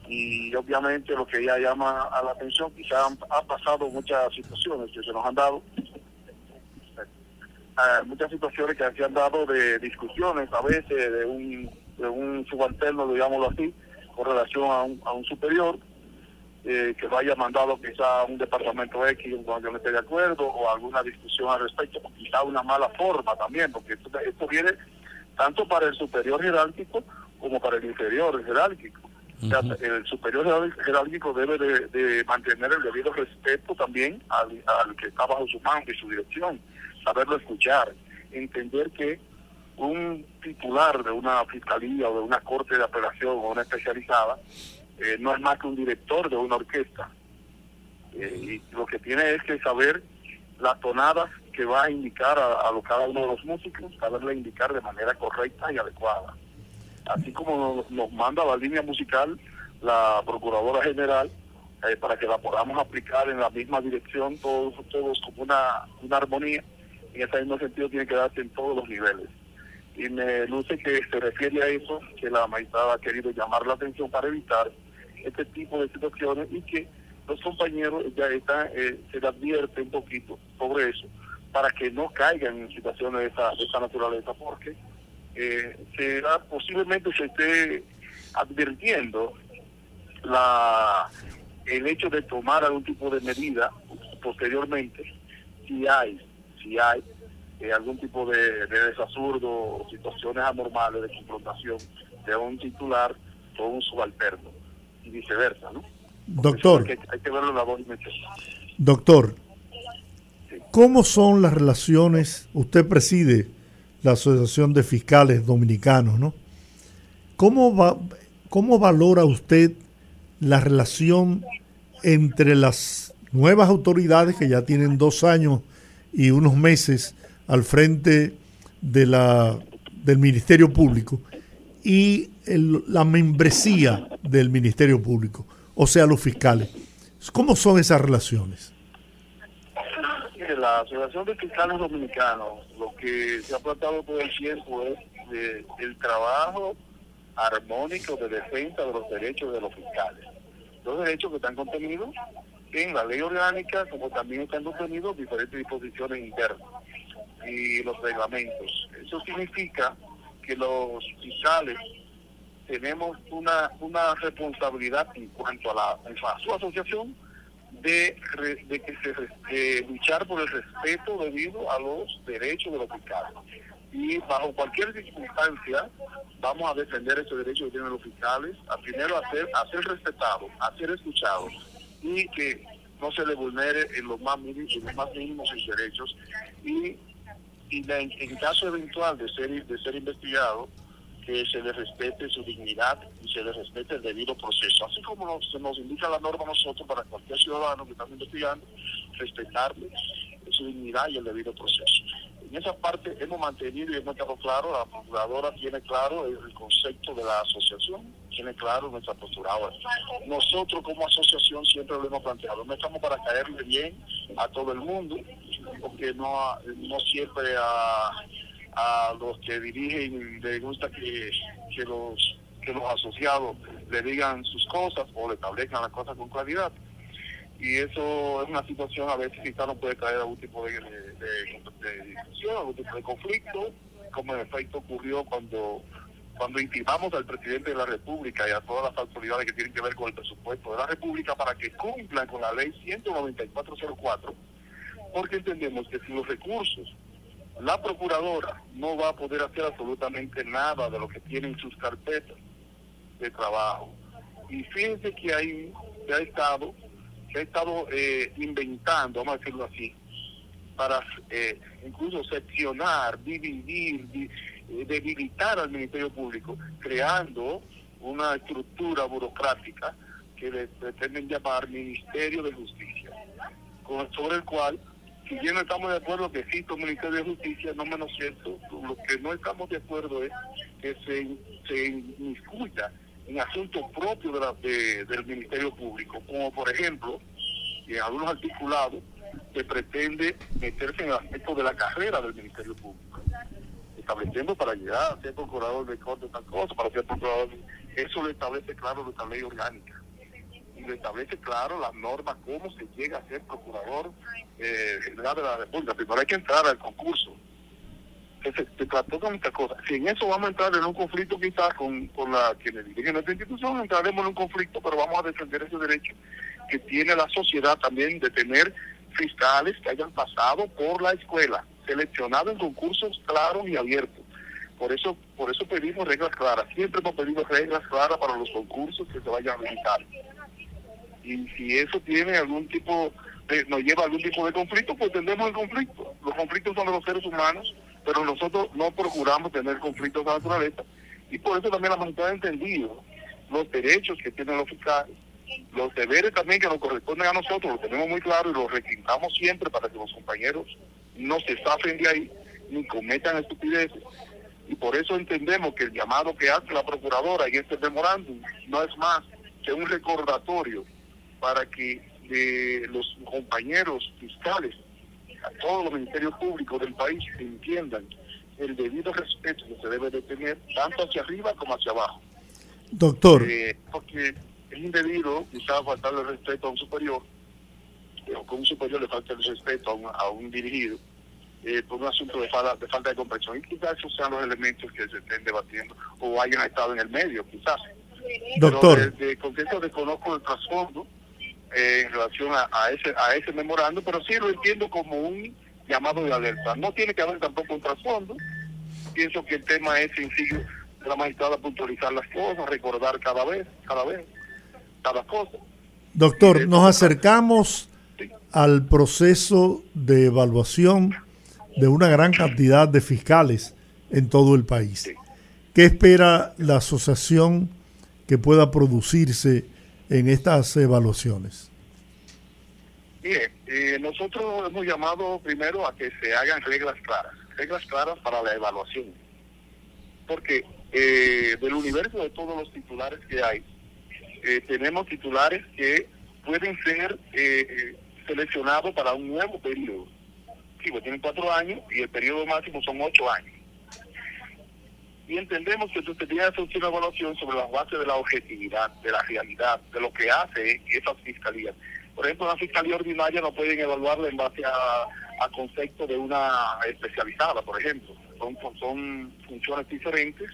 Y obviamente lo que ella llama a la atención, quizá han, pasado muchas situaciones que se nos han dado, eh, muchas situaciones que se han dado de discusiones a veces de un, de un subalterno, digámoslo así, con relación a un, a un superior, eh, que vaya mandado quizá a un departamento X cuando yo no esté de acuerdo o alguna discusión al respecto, o quizá una mala forma también, porque esto, esto viene tanto para el superior jerárquico como para el inferior jerárquico. O sea, el superior jerárquico debe de, mantener el debido respeto también al, al que está bajo su mando y su dirección, saberlo escuchar, entender que un titular de una fiscalía o de una corte de apelación o una especializada eh, no es más que un director de una orquesta. Eh, y lo que tiene es que saber las tonadas que va a indicar a, cada uno de los músicos, saberle indicar de manera correcta y adecuada. Así como nos, manda la línea musical la Procuradora General, eh, para que la podamos aplicar en la misma dirección, todos, todos como una, una armonía, en ese mismo sentido tiene que darse en todos los niveles y me luce que se refiere a eso, que la magistrada ha querido llamar la atención para evitar este tipo de situaciones y que los compañeros ya están, eh, se advierte un poquito sobre eso, para que no caigan en situaciones de esa, de esa naturaleza, porque eh, será, posiblemente se esté advirtiendo la el hecho de tomar algún tipo de medida posteriormente, si hay, si hay algún tipo de, de desasurdo o situaciones anormales de confrontación de un titular o un subalterno y viceversa, ¿no? Doctor. Hay que, hay que verlo la voz Doctor, ¿cómo son las relaciones? Usted preside la Asociación de Fiscales Dominicanos, ¿no? ¿Cómo, va, ¿Cómo valora usted la relación entre las nuevas autoridades que ya tienen dos años y unos meses al frente de la, del Ministerio Público y la membresía del Ministerio Público, o sea, los fiscales. ¿Cómo son esas relaciones? La Asociación de Fiscales Dominicanos, lo que se ha tratado todo el tiempo es el trabajo armónico de defensa de los derechos de los fiscales. Los derechos que están contenidos en la ley orgánica, como también están contenidos diferentes disposiciones internas y los reglamentos. Eso significa que los fiscales tenemos una, una responsabilidad en cuanto a, la, su asociación de, de, que se, luchar por el respeto debido a los derechos de los fiscales. Y bajo cualquier circunstancia vamos a defender ese derecho que tienen los fiscales, a primero a ser, a ser respetados, a ser escuchados y que no se le vulnere en los más mínimos, en los más mínimos sus derechos y y en caso eventual de ser, de ser investigado, que se le respete su dignidad y se le respete el debido proceso. Así como nos, se nos indica la norma a nosotros, para cualquier ciudadano que está investigando, respetarle su dignidad y el debido proceso. En esa parte hemos mantenido y hemos estado claro, la procuradora tiene claro el, concepto de la asociación, tiene claro nuestra postura. Ahora, nosotros como asociación siempre lo hemos planteado, no estamos para caerle bien a todo el mundo, porque no, no siempre a, a los que dirigen les gusta que, que, los, que los asociados le digan sus cosas o le establezcan las cosas con claridad y eso es una situación a veces quizá no puede traer algún tipo de, de, discusión, algún tipo de conflicto, como en efecto ocurrió cuando cuando intimamos al presidente de la República y a todas las autoridades que tienen que ver con el presupuesto de la República para que cumplan con la ley 19404, porque entendemos que sin los recursos la procuradora no va a poder hacer absolutamente nada de lo que tiene en sus carpetas de trabajo. Y fíjense que hay, que ha estado se ha estado eh, inventando, vamos a decirlo así, para eh, incluso seccionar, dividir, eh, debilitar al Ministerio Público, creando una estructura burocrática que le pretenden llamar Ministerio de Justicia, sobre el cual, si bien estamos de acuerdo que existe un Ministerio de Justicia, no menos cierto, lo que no estamos de acuerdo es que se, se en asuntos propios de del Ministerio Público, como por ejemplo, en algunos articulados se pretende meterse en el aspecto de la carrera del Ministerio Público, estableciendo para llegar a ser procurador de corte tal cosa, para ser procurador, eso lo establece claro nuestra ley orgánica y lo establece claro las normas, cómo se llega a ser procurador eh, general de la República. Primero hay que entrar al concurso se, se, trató con esta cosa. Si en eso vamos a entrar en un conflicto quizás con, con la quienes dirigen nuestra institución, entraremos en un conflicto, pero vamos a defender ese derecho que tiene la sociedad también de tener fiscales que hayan pasado por la escuela, seleccionados en concursos claros y abiertos. Por eso, por eso pedimos reglas claras. Siempre hemos pedido reglas claras para los concursos que se vayan a visitar. Y si eso tiene algún tipo, nos lleva a algún tipo de conflicto, pues tendremos el conflicto. Los conflictos son de los seres humanos, pero nosotros no procuramos tener conflictos de naturaleza. Y por eso también la humanidad ha entendido los derechos que tienen los fiscales, los deberes también que nos corresponden a nosotros, lo tenemos muy claro y lo requintamos siempre para que los compañeros no se zafen de ahí ni cometan estupideces. Y por eso entendemos que el llamado que hace la procuradora en este memorándum no es más que un recordatorio para que los compañeros fiscales, a todos los ministerios públicos del país entiendan el debido respeto que se debe de tener tanto hacia arriba como hacia abajo. Doctor. Eh, porque es indebido quizás faltarle respeto a un superior, o con un superior le falta el respeto a un, a un dirigido, eh, por un asunto de falta, de falta de comprensión. Y quizás esos sean los elementos que se estén debatiendo o hayan estado en el medio, quizás. Doctor. Pero de, de desconozco el trasfondo eh, en relación a, ese a ese memorando, pero sí lo entiendo como un llamado de alerta. No tiene que haber tampoco un trasfondo. Pienso que el tema es sencillo de la magistrada puntualizar las cosas, recordar cada vez, cada vez, cada cosa. Doctor, nos acercamos al proceso de evaluación de una gran cantidad de fiscales en todo el país. ¿Qué espera la asociación que pueda producirse en estas evaluaciones? Bien, eh, nosotros hemos llamado primero a que se hagan reglas claras, reglas claras para la evaluación. Porque eh, del universo de todos los titulares que hay, eh, tenemos titulares que pueden ser eh, seleccionados para un nuevo periodo. Sí, pues tienen cuatro años y el periodo máximo son ocho años. Y entendemos que se tendría que hacer una evaluación sobre la base de la objetividad, de la realidad, de lo que hace esas fiscalías. Por ejemplo, una fiscalía ordinaria no pueden evaluarla en base a, a concepto de una especializada, por ejemplo. Son, son funciones diferentes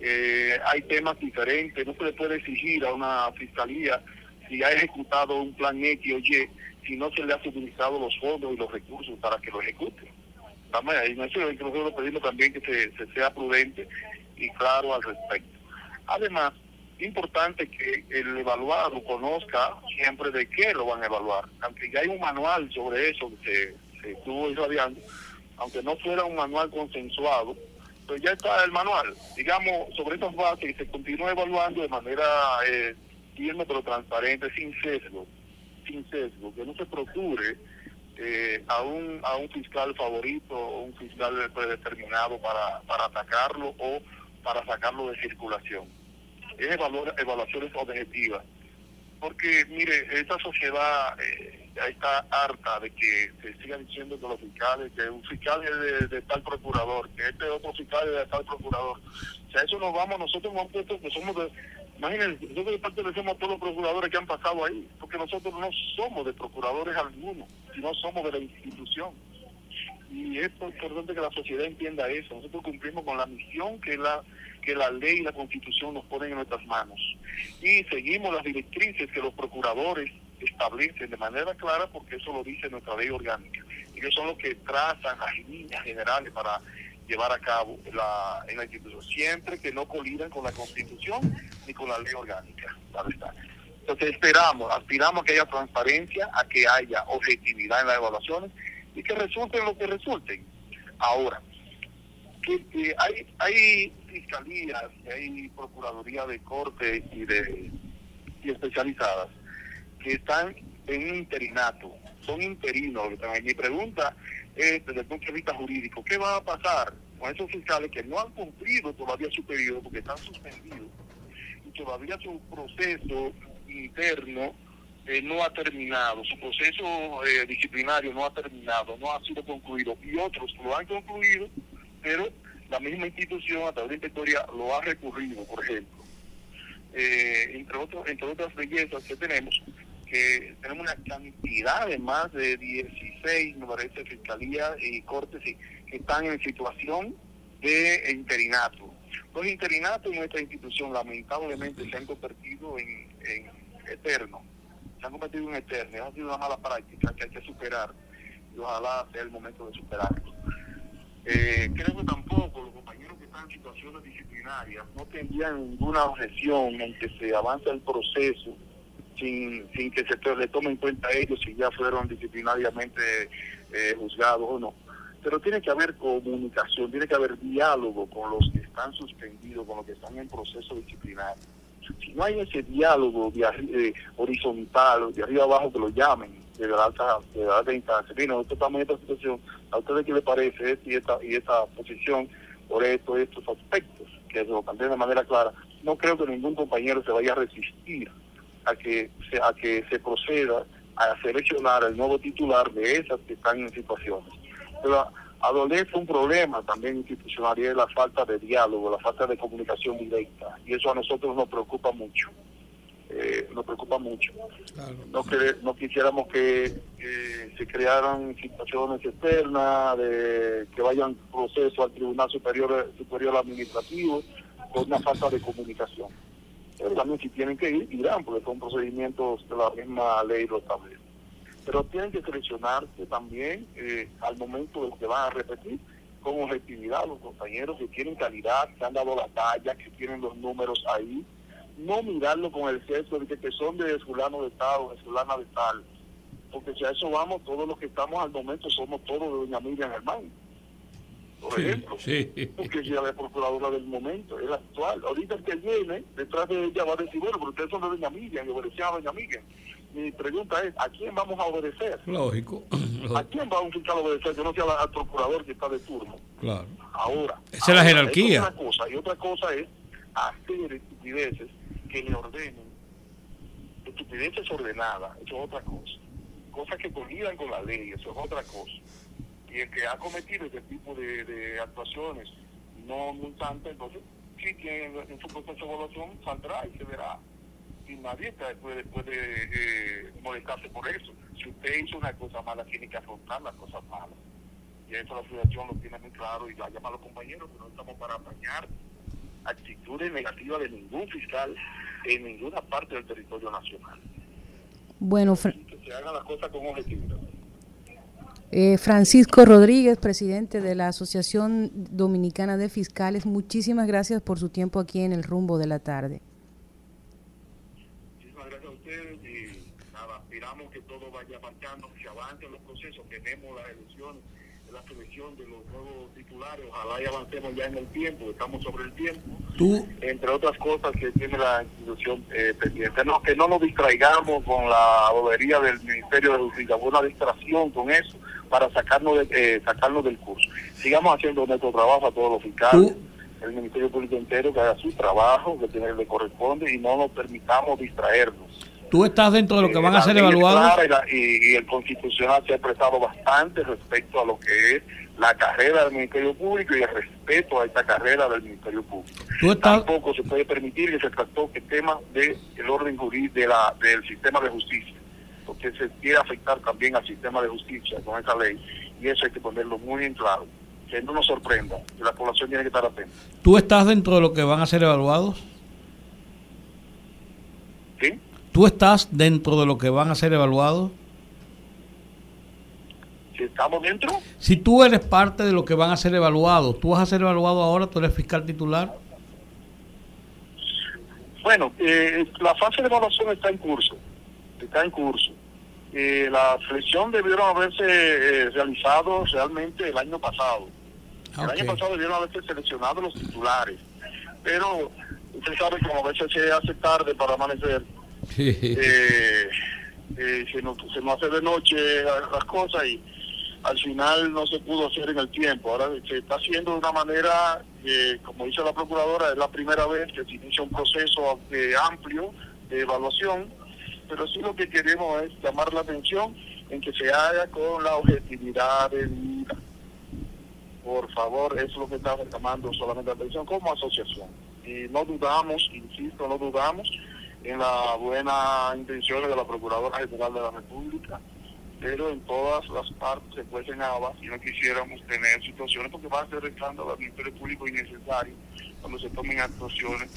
eh, hay temas diferentes, no se le puede exigir a una fiscalía si ha ejecutado un plan X o Y, si no se le ha utilizado los fondos y los recursos para que lo ejecute. Que nosotros pedimos también que se, sea prudente y claro al respecto. Además, importante que el evaluado conozca siempre de qué lo van a evaluar. Aunque ya hay un manual sobre eso que se, se estuvo irradiando, aunque no fuera un manual consensuado, pues ya está el manual. Digamos, sobre esas bases se continúa evaluando de manera eh, firme pero transparente, sin sesgo, sin sesgo, que no se procure eh, a, un, a un fiscal favorito o un fiscal predeterminado para, para atacarlo o para sacarlo de circulación. Es evaluaciones objetivas. Porque, mire, esta sociedad... Eh, ya está harta de que se sigan diciendo que los fiscales, que un fiscal es de, tal procurador, que este otro fiscal es de tal procurador. O sea, eso nos vamos, nosotros hemos puesto que somos de, imagínense, nosotros pertenecemos a todos los procuradores que han pasado ahí, porque nosotros no somos de procuradores algunos, sino somos de la institución. Y es importante que la sociedad entienda eso. Nosotros cumplimos con la misión que la que la ley y la constitución nos ponen en nuestras manos. Y seguimos las directrices que los procuradores establecen de manera clara porque eso lo dice nuestra ley orgánica. Que son los que trazan las líneas generales para llevar a cabo la, en la institución, siempre que no colidan con la constitución ni con la ley orgánica. Entonces esperamos, aspiramos a que haya transparencia, a que haya objetividad en las evaluaciones y que resulten lo que resulten. Ahora, hay, hay fiscalías, hay procuraduría de corte y de y especializadas que están en un interinato, son interinos. Mi pregunta es, desde el punto de vista jurídico, ¿qué va a pasar con esos fiscales que no han cumplido todavía su periodo porque están suspendidos y todavía su proceso interno eh, no ha terminado, su proceso eh, disciplinario no ha terminado, no ha sido concluido y otros lo han concluido, pero la misma institución a través de inspectoría lo ha recurrido, por ejemplo. Eh, entre, otros, entre otras bellezas que tenemos, que tenemos una cantidad de más de 16, me parece, fiscalías y cortes que están en situación de interinato. Los interinatos en nuestra institución lamentablemente se han convertido en, en eternos. se han cometido un eterno, ha sido una mala práctica que hay que superar y ojalá sea el momento de superarlo. Eh, creo que tampoco los compañeros que están en situaciones disciplinarias no tendrían ninguna objeción en que se avance el proceso sin, sin que se le tome en cuenta ellos si ya fueron disciplinariamente eh, juzgados o no. Pero tiene que haber comunicación, tiene que haber diálogo con los que están suspendidos, con los que están en proceso disciplinario. Si no hay ese diálogo de, eh, horizontal, de arriba abajo que lo llamen, de la alta, de la alta instancia, mira, nosotros estamos en esta situación, ¿a ustedes qué les parece y esta, y esta posición por esto, estos aspectos? Que se lo planteen de manera clara. No creo que ningún compañero se vaya a resistir a que se, a que se proceda a seleccionar el nuevo titular de esas que están en situaciones. Pero adolece un problema también institucional y es la falta de diálogo, la falta de comunicación directa. Y eso a nosotros nos preocupa mucho. Eh, nos preocupa mucho. No, que, no quisiéramos que se crearan situaciones externas, de que vayan proceso al Tribunal Superior, Superior Administrativo con una falta de comunicación pero también si tienen que ir, irán, porque son procedimientos de la misma ley lo establece. Pero tienen que seleccionarse también eh, al momento de que van a repetir con objetividad los compañeros que tienen calidad, que han dado la talla, que tienen los números ahí. No mirarlo con el sexo de que, son de fulano de tal o de fulana de tal. Porque si a eso vamos, todos los que estamos al momento somos todos de doña Miriam Germán por ejemplo, porque ella es la procuradora del momento, es la actual. Ahorita el que viene detrás de ella va a decir, bueno, pero ustedes son de Doña Miriam y obedecían a Doña Miriam. Mi pregunta es, ¿a quién vamos a obedecer? Lógico. ¿A quién va un fiscal a obedecer que no sea al procurador que está de turno? Claro. Ahora. Esa es la jerarquía. otra cosa. Y otra cosa es hacer estupideces que le ordenen. Estupideces ordenadas, eso es otra cosa. Cosas que colidan con la ley, eso es otra cosa y el que ha cometido ese tipo de, actuaciones no multante, entonces sí que en su proceso de evaluación saldrá y se verá. Y nadie puede, puede eh, molestarse por eso. Si usted hizo una cosa mala, tiene que afrontar las cosas malas. Y eso la asociación lo tiene muy claro y la llama a los compañeros que no estamos para apañar actitudes negativas de ningún fiscal en ninguna parte del territorio nacional. Bueno, que se hagan las cosas con objetividad. Eh, Francisco Rodríguez, presidente de la Asociación Dominicana de Fiscales, muchísimas gracias por su tiempo aquí en el rumbo de la tarde. Muchísimas gracias a ustedes y nada, esperamos que todo vaya avanzando, que avancen los procesos, tenemos las elecciones, selección de los nuevos titulares, ojalá y avancemos ya en el tiempo, estamos sobre el tiempo, ¿Tú? entre otras cosas que tiene la institución eh, pendiente, no, que no nos distraigamos con la bobería del Ministerio de Justicia, una distracción con eso, para sacarnos, de, eh, sacarnos del curso. Sigamos haciendo nuestro trabajo a todos los fiscales, el Ministerio Público entero que haga su trabajo, que tiene, le corresponde y no nos permitamos distraernos. ¿Tú estás dentro de lo que van a ser evaluados? Y, el Constitucional se ha prestado bastante respecto a lo que es la carrera del Ministerio Público y el respeto a esta carrera del Ministerio Público. Tampoco se puede permitir que se trató el tema del orden jurídico de la, del sistema de justicia porque se quiere afectar también al sistema de justicia con esa ley y eso hay que ponerlo muy en claro, que no nos sorprenda, que la población tiene que estar atenta. ¿Tú estás dentro de lo que van a ser evaluados? ¿Sí? ¿Tú estás dentro de lo que van a ser evaluados? Si estamos dentro. Si tú eres parte de lo que van a ser evaluados, ¿tú vas a ser evaluado ahora? ¿Tú eres fiscal titular? Bueno, eh, la fase de evaluación está en curso está en curso. Eh, la selección debieron haberse eh, realizado realmente el año pasado. El año pasado debieron haberse seleccionado los titulares, pero usted sabe como a veces se hace tarde para amanecer, eh, se, nos, se hace de noche las cosas y al final no se pudo hacer en el tiempo. Ahora se está haciendo de una manera, como dice la procuradora, es la primera vez que se inicia un proceso amplio de evaluación pero sí lo que queremos es llamar la atención en que se haga con la objetividad de vida. Por favor, es lo que estamos llamando solamente la atención como asociación. Y no dudamos, insisto, no dudamos en la buena intención de la Procuradora General de la República, pero en todas las partes se pueden habas y no quisiéramos tener situaciones porque va a ser escándalo al Ministerio Público innecesario cuando se tomen actuaciones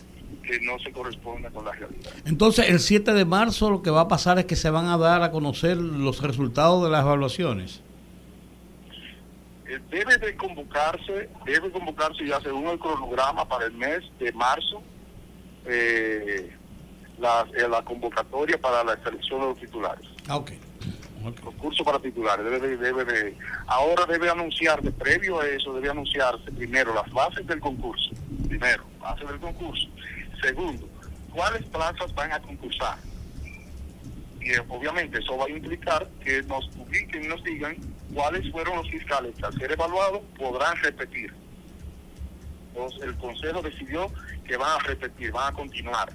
que no se corresponda con la realidad. Entonces, el 7 de marzo lo que va a pasar es que se van a dar a conocer los resultados de las evaluaciones. Eh, debe de convocarse, debe convocarse ya según el cronograma para el mes de marzo eh, la, eh, la, convocatoria para la selección de los titulares. Ah, ok. Concurso para titulares. Debe, debe de, ahora debe anunciarse, previo a eso, debe anunciarse primero las bases del concurso. Primero, bases del concurso. Segundo, cuáles plazas van a concursar. Y obviamente eso va a implicar que nos publiquen y nos digan cuáles fueron los fiscales que al ser evaluados podrán repetir. Entonces el Consejo decidió que van a repetir, van a continuar.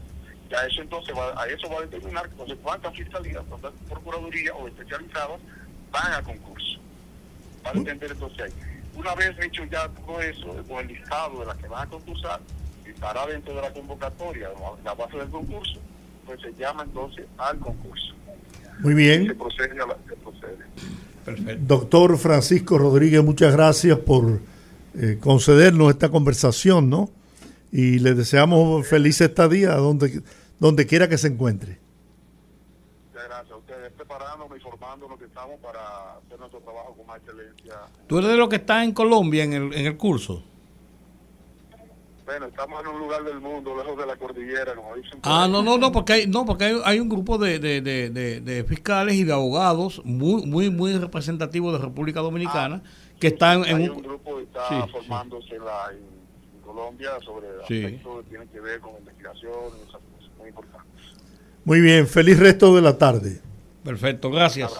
Ya eso entonces va, a eso va a determinar entonces cuántas fiscalías, cuántas procuradurías o especializadas van a concurso. Para entender entonces Una vez hecho ya todo eso, con el listado de las que van a concursar, estará dentro de la convocatoria, la base del concurso, pues se llama entonces al concurso. Muy bien. Se procede a la, se procede. Doctor Francisco Rodríguez, muchas gracias por eh, concedernos esta conversación, ¿no? Y le deseamos feliz estadía donde, donde quiera que se encuentre. Muchas gracias a ustedes, preparándonos, informándonos que estamos para hacer nuestro trabajo con más excelencia. ¿Tú eres de los que está en Colombia en el, en el curso? Bueno, estamos en un lugar del mundo, lejos de la cordillera, como dicen. Ah, no, no, no, porque hay, no, porque hay, hay un grupo de, de, de, de, fiscales y de abogados muy, muy, muy representativos de República Dominicana ah, que están en un, grupo que está formándose La, en, Colombia sobre aspectos que tienen que ver con investigación y esas cosas muy importantes. Muy bien, feliz resto de la tarde. Perfecto, gracias.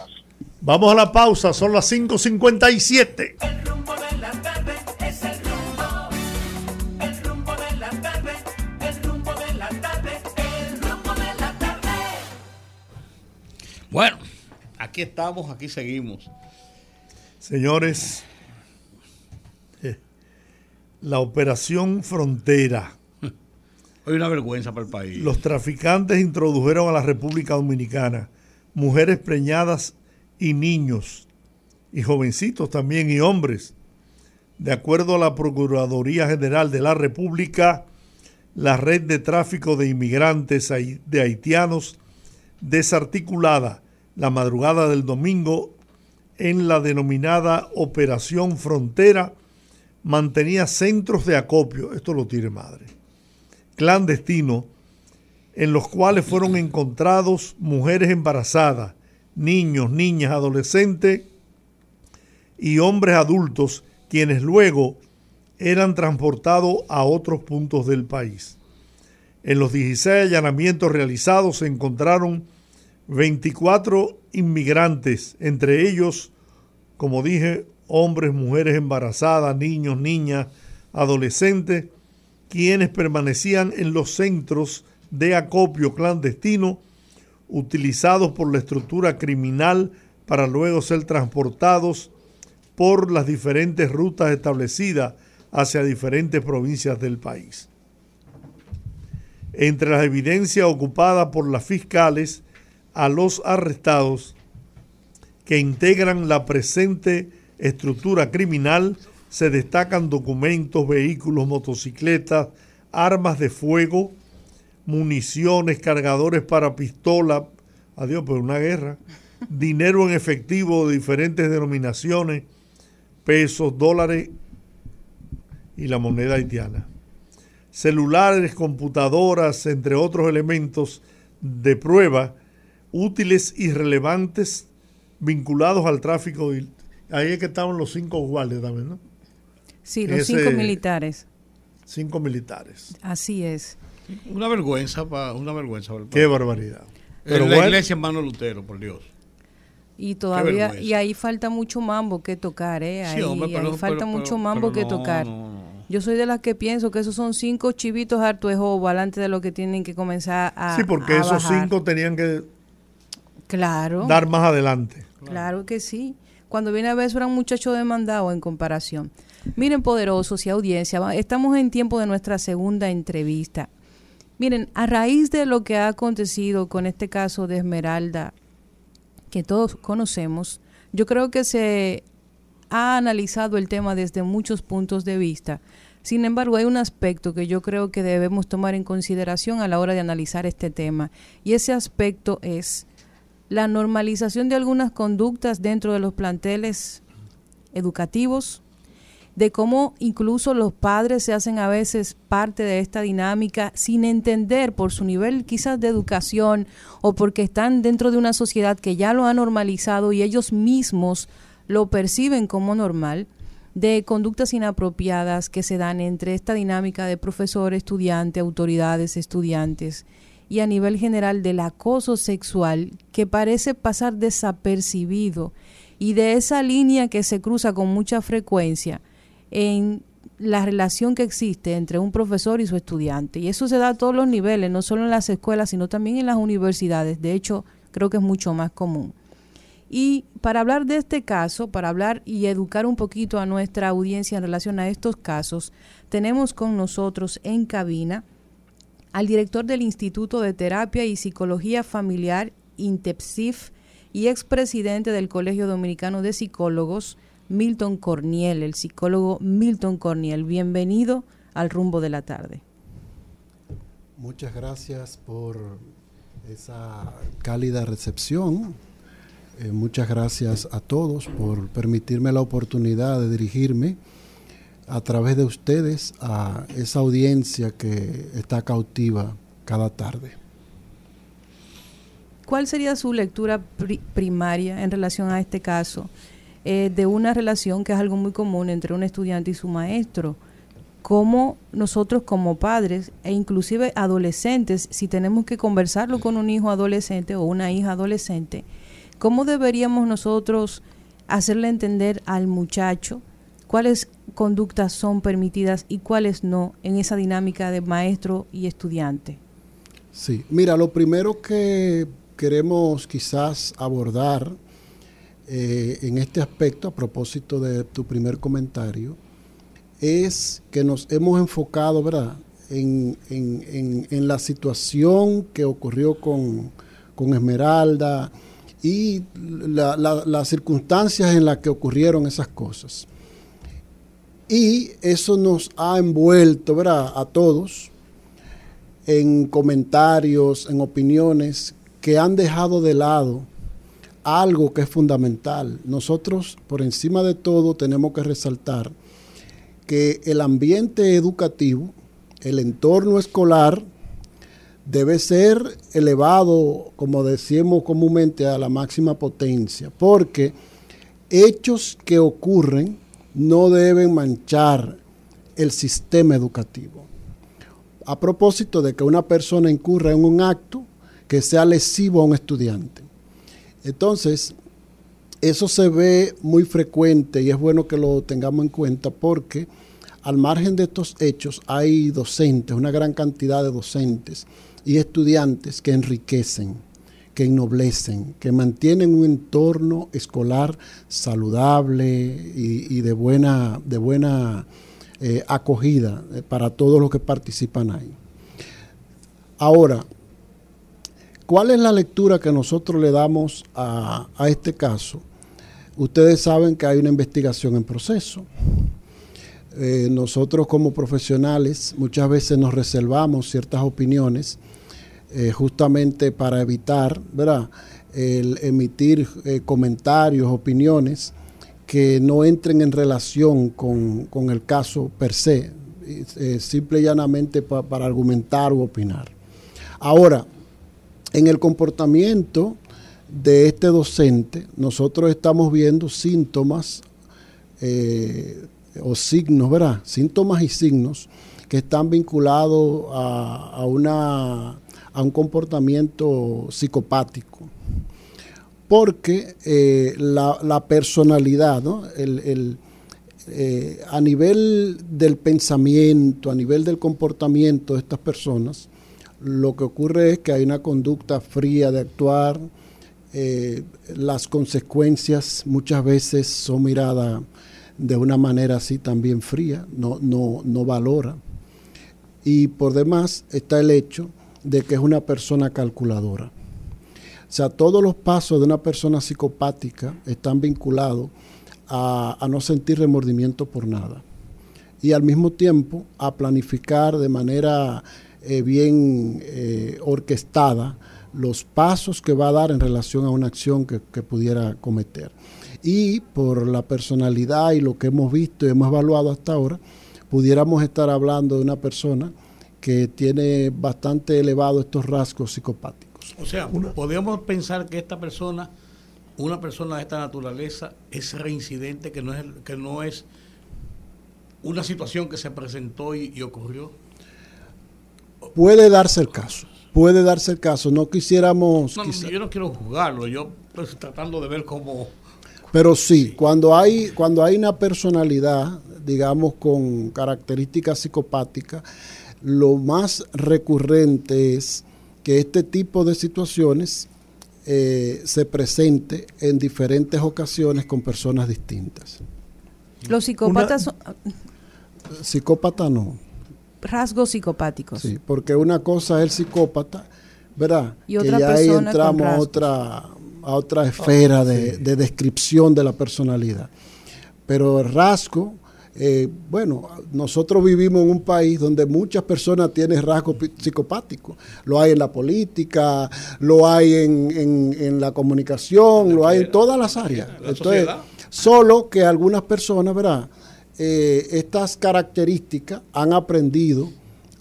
Vamos a la pausa, son las 5.57. Bueno, aquí estamos, aquí seguimos. Señores, la operación Frontera. Hoy una vergüenza para el país. Los traficantes introdujeron a la República Dominicana mujeres preñadas y niños, y jovencitos también, y hombres. De acuerdo a la Procuraduría General de la República, la red de tráfico de inmigrantes de haitianos desarticulada la madrugada del domingo en la denominada Operación Frontera mantenía centros de acopio, esto lo tiene madre, clandestino, en los cuales fueron encontrados mujeres embarazadas, niños, niñas, adolescentes y hombres adultos, quienes luego eran transportados a otros puntos del país. En los 16 allanamientos realizados se encontraron 24 inmigrantes, entre ellos, como dije, hombres, mujeres embarazadas, niños, niñas, adolescentes, quienes permanecían en los centros de acopio clandestino utilizados por la estructura criminal para luego ser transportados por las diferentes rutas establecidas hacia diferentes provincias del país. Entre las evidencias ocupadas por las fiscales a los arrestados que integran la presente estructura criminal se destacan documentos, vehículos, motocicletas, armas de fuego, municiones, cargadores para pistola, adiós, pero una guerra, dinero en efectivo de diferentes denominaciones, pesos, dólares y la moneda haitiana. Celulares, computadoras, entre otros elementos de prueba útiles y relevantes vinculados al tráfico. Ahí es que estaban los cinco guardias también, ¿no? Sí, los cinco militares. Cinco militares. Así es. Una vergüenza, una vergüenza. Qué barbaridad. Pero la iglesia hermano Lutero, por Dios. Y todavía, y ahí falta mucho mambo que tocar, ¿eh? Ahí, falta mucho mambo que tocar. Yo soy de las que pienso que esos son cinco chivitos harto de antes de lo que tienen que comenzar a. Sí, porque esos cinco tenían que Claro. Dar más adelante. Claro que sí. Cuando viene a ver, eso era un muchacho demandado en comparación. Miren, poderosos y audiencia, estamos en tiempo de nuestra segunda entrevista. Miren, a raíz de lo que ha acontecido con este caso de Esmeralda, que todos conocemos, yo creo que se ha analizado el tema desde muchos puntos de vista, Sin embargo, hay un aspecto que yo creo que debemos tomar en consideración a la hora de analizar este tema, y ese aspecto es la normalización de algunas conductas dentro de los planteles educativos, de cómo incluso los padres se hacen a veces parte de esta dinámica sin entender por su nivel quizás de educación o porque están dentro de una sociedad que ya lo ha normalizado y ellos mismos lo perciben como normal de conductas inapropiadas que se dan entre esta dinámica de profesor, estudiante, autoridades, estudiantes y a nivel general del acoso sexual que parece pasar desapercibido y de esa línea que se cruza con mucha frecuencia en la relación que existe entre un profesor y su estudiante. Y eso se da a todos los niveles, no solo en las escuelas, sino también en las universidades. De hecho, creo que es mucho más común. Y para hablar de este caso, para hablar y educar un poquito a nuestra audiencia en relación a estos casos, tenemos con nosotros en cabina al director del Instituto de Terapia y Psicología Familiar, INTEPSIF, y expresidente del Colegio Dominicano de Psicólogos, Milton Corniel, el psicólogo Milton Corniel. Bienvenido al rumbo de la tarde. Muchas gracias por esa cálida recepción eh, muchas gracias a todos por permitirme la oportunidad de dirigirme a través de ustedes a esa audiencia que está cautiva cada tarde. ¿Cuál sería su lectura primaria en relación a este caso eh, de una relación que es algo muy común entre un estudiante y su maestro? ¿Cómo nosotros como padres e inclusive adolescentes, si tenemos que conversarlo con un hijo adolescente o una hija adolescente, ¿Cómo deberíamos nosotros hacerle entender al muchacho cuáles conductas son permitidas y cuáles no en esa dinámica de maestro y estudiante? Sí, mira, lo primero que queremos quizás abordar eh, en este aspecto, a propósito de tu primer comentario, es que nos hemos enfocado, ¿verdad?, en, la situación que ocurrió con, con Esmeralda, y las circunstancias en las que ocurrieron esas cosas. Y eso nos ha envuelto a todos en comentarios, en opiniones que han dejado de lado algo que es fundamental. Nosotros, por encima de todo, tenemos que resaltar que el ambiente educativo, el entorno escolar, debe ser elevado, como decimos comúnmente, a la máxima potencia, porque hechos que ocurren no deben manchar el sistema educativo. A propósito de que una persona incurra en un acto que sea lesivo a un estudiante. Entonces, eso se ve muy frecuente y es bueno que lo tengamos en cuenta porque al margen de estos hechos hay docentes, una gran cantidad de docentes y estudiantes que enriquecen, que ennoblecen, que mantienen un entorno escolar saludable y, de buena, de buena eh, acogida eh, para todos los que participan ahí. Ahora, ¿cuál es la lectura que nosotros le damos a, a este caso? Ustedes saben que hay una investigación en proceso. Eh, nosotros como profesionales muchas veces nos reservamos ciertas opiniones eh, justamente para evitar ¿verdad? el emitir eh, comentarios, opiniones que no entren en relación con, el caso per se, simple y llanamente para argumentar u opinar. Ahora, en el comportamiento de este docente, nosotros estamos viendo síntomas o signos, ¿verdad? Síntomas y signos que están vinculados a, una, a un comportamiento psicopático. Porque eh, la, personalidad, el, eh, a nivel del pensamiento, a nivel del comportamiento de estas personas, lo que ocurre es que hay una conducta fría de actuar, eh, las consecuencias muchas veces son miradas de una manera así también fría, no, no, no valora. Y por demás está el hecho de que es una persona calculadora. O sea, todos los pasos de una persona psicopática están vinculados a, no sentir remordimiento por nada. y al mismo tiempo a planificar de manera eh, bien eh, orquestada los pasos que va a dar en relación a una acción que, que, pudiera cometer. Y por la personalidad y lo que hemos visto y hemos evaluado hasta ahora, pudiéramos estar hablando de una persona que tiene bastante elevado estos rasgos psicopáticos. O sea, podríamos pensar que esta persona, una persona de esta naturaleza, es reincidente, que no es, que no es una situación que se presentó y, ocurrió. Puede darse el caso, puede darse el caso. No quisiéramos. No, yo no quiero juzgarlo, yo tratando de ver cómo. Pero sí, cuando hay cuando hay una personalidad, digamos, con características psicopáticas, lo más recurrente es que este tipo de situaciones eh, se presente en diferentes ocasiones con personas distintas. Los psicópatas son... Psicópata no. Rasgos psicopáticos. Sí, porque una cosa es el psicópata, ¿verdad? Y otra que ya ahí entramos a otra, a otra esfera de, de descripción de la personalidad. Pero el rasgo eh, bueno, nosotros vivimos en un país donde muchas personas tienen rasgos psicopáticos. Lo hay en la política, lo hay en, la comunicación, lo hay en todas las áreas. Entonces, solo que algunas personas, ¿verdad? Eh, estas características han aprendido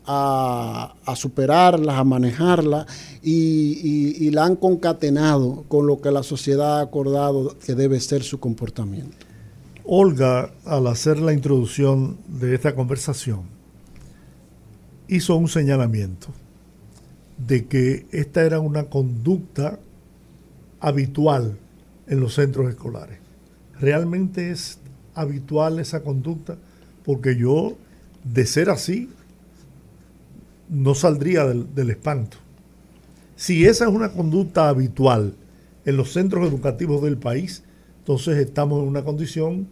a, superarlas, a manejarlas y, y la han concatenado con lo que la sociedad ha acordado que debe ser su comportamiento. Olga, al hacer la introducción de esta conversación, hizo un señalamiento de que esta era una conducta habitual en los centros escolares. ¿Realmente es habitual esa conducta? Porque yo, de ser así, no saldría del, del espanto. Si esa es una conducta habitual en los centros educativos del país, entonces estamos en una condición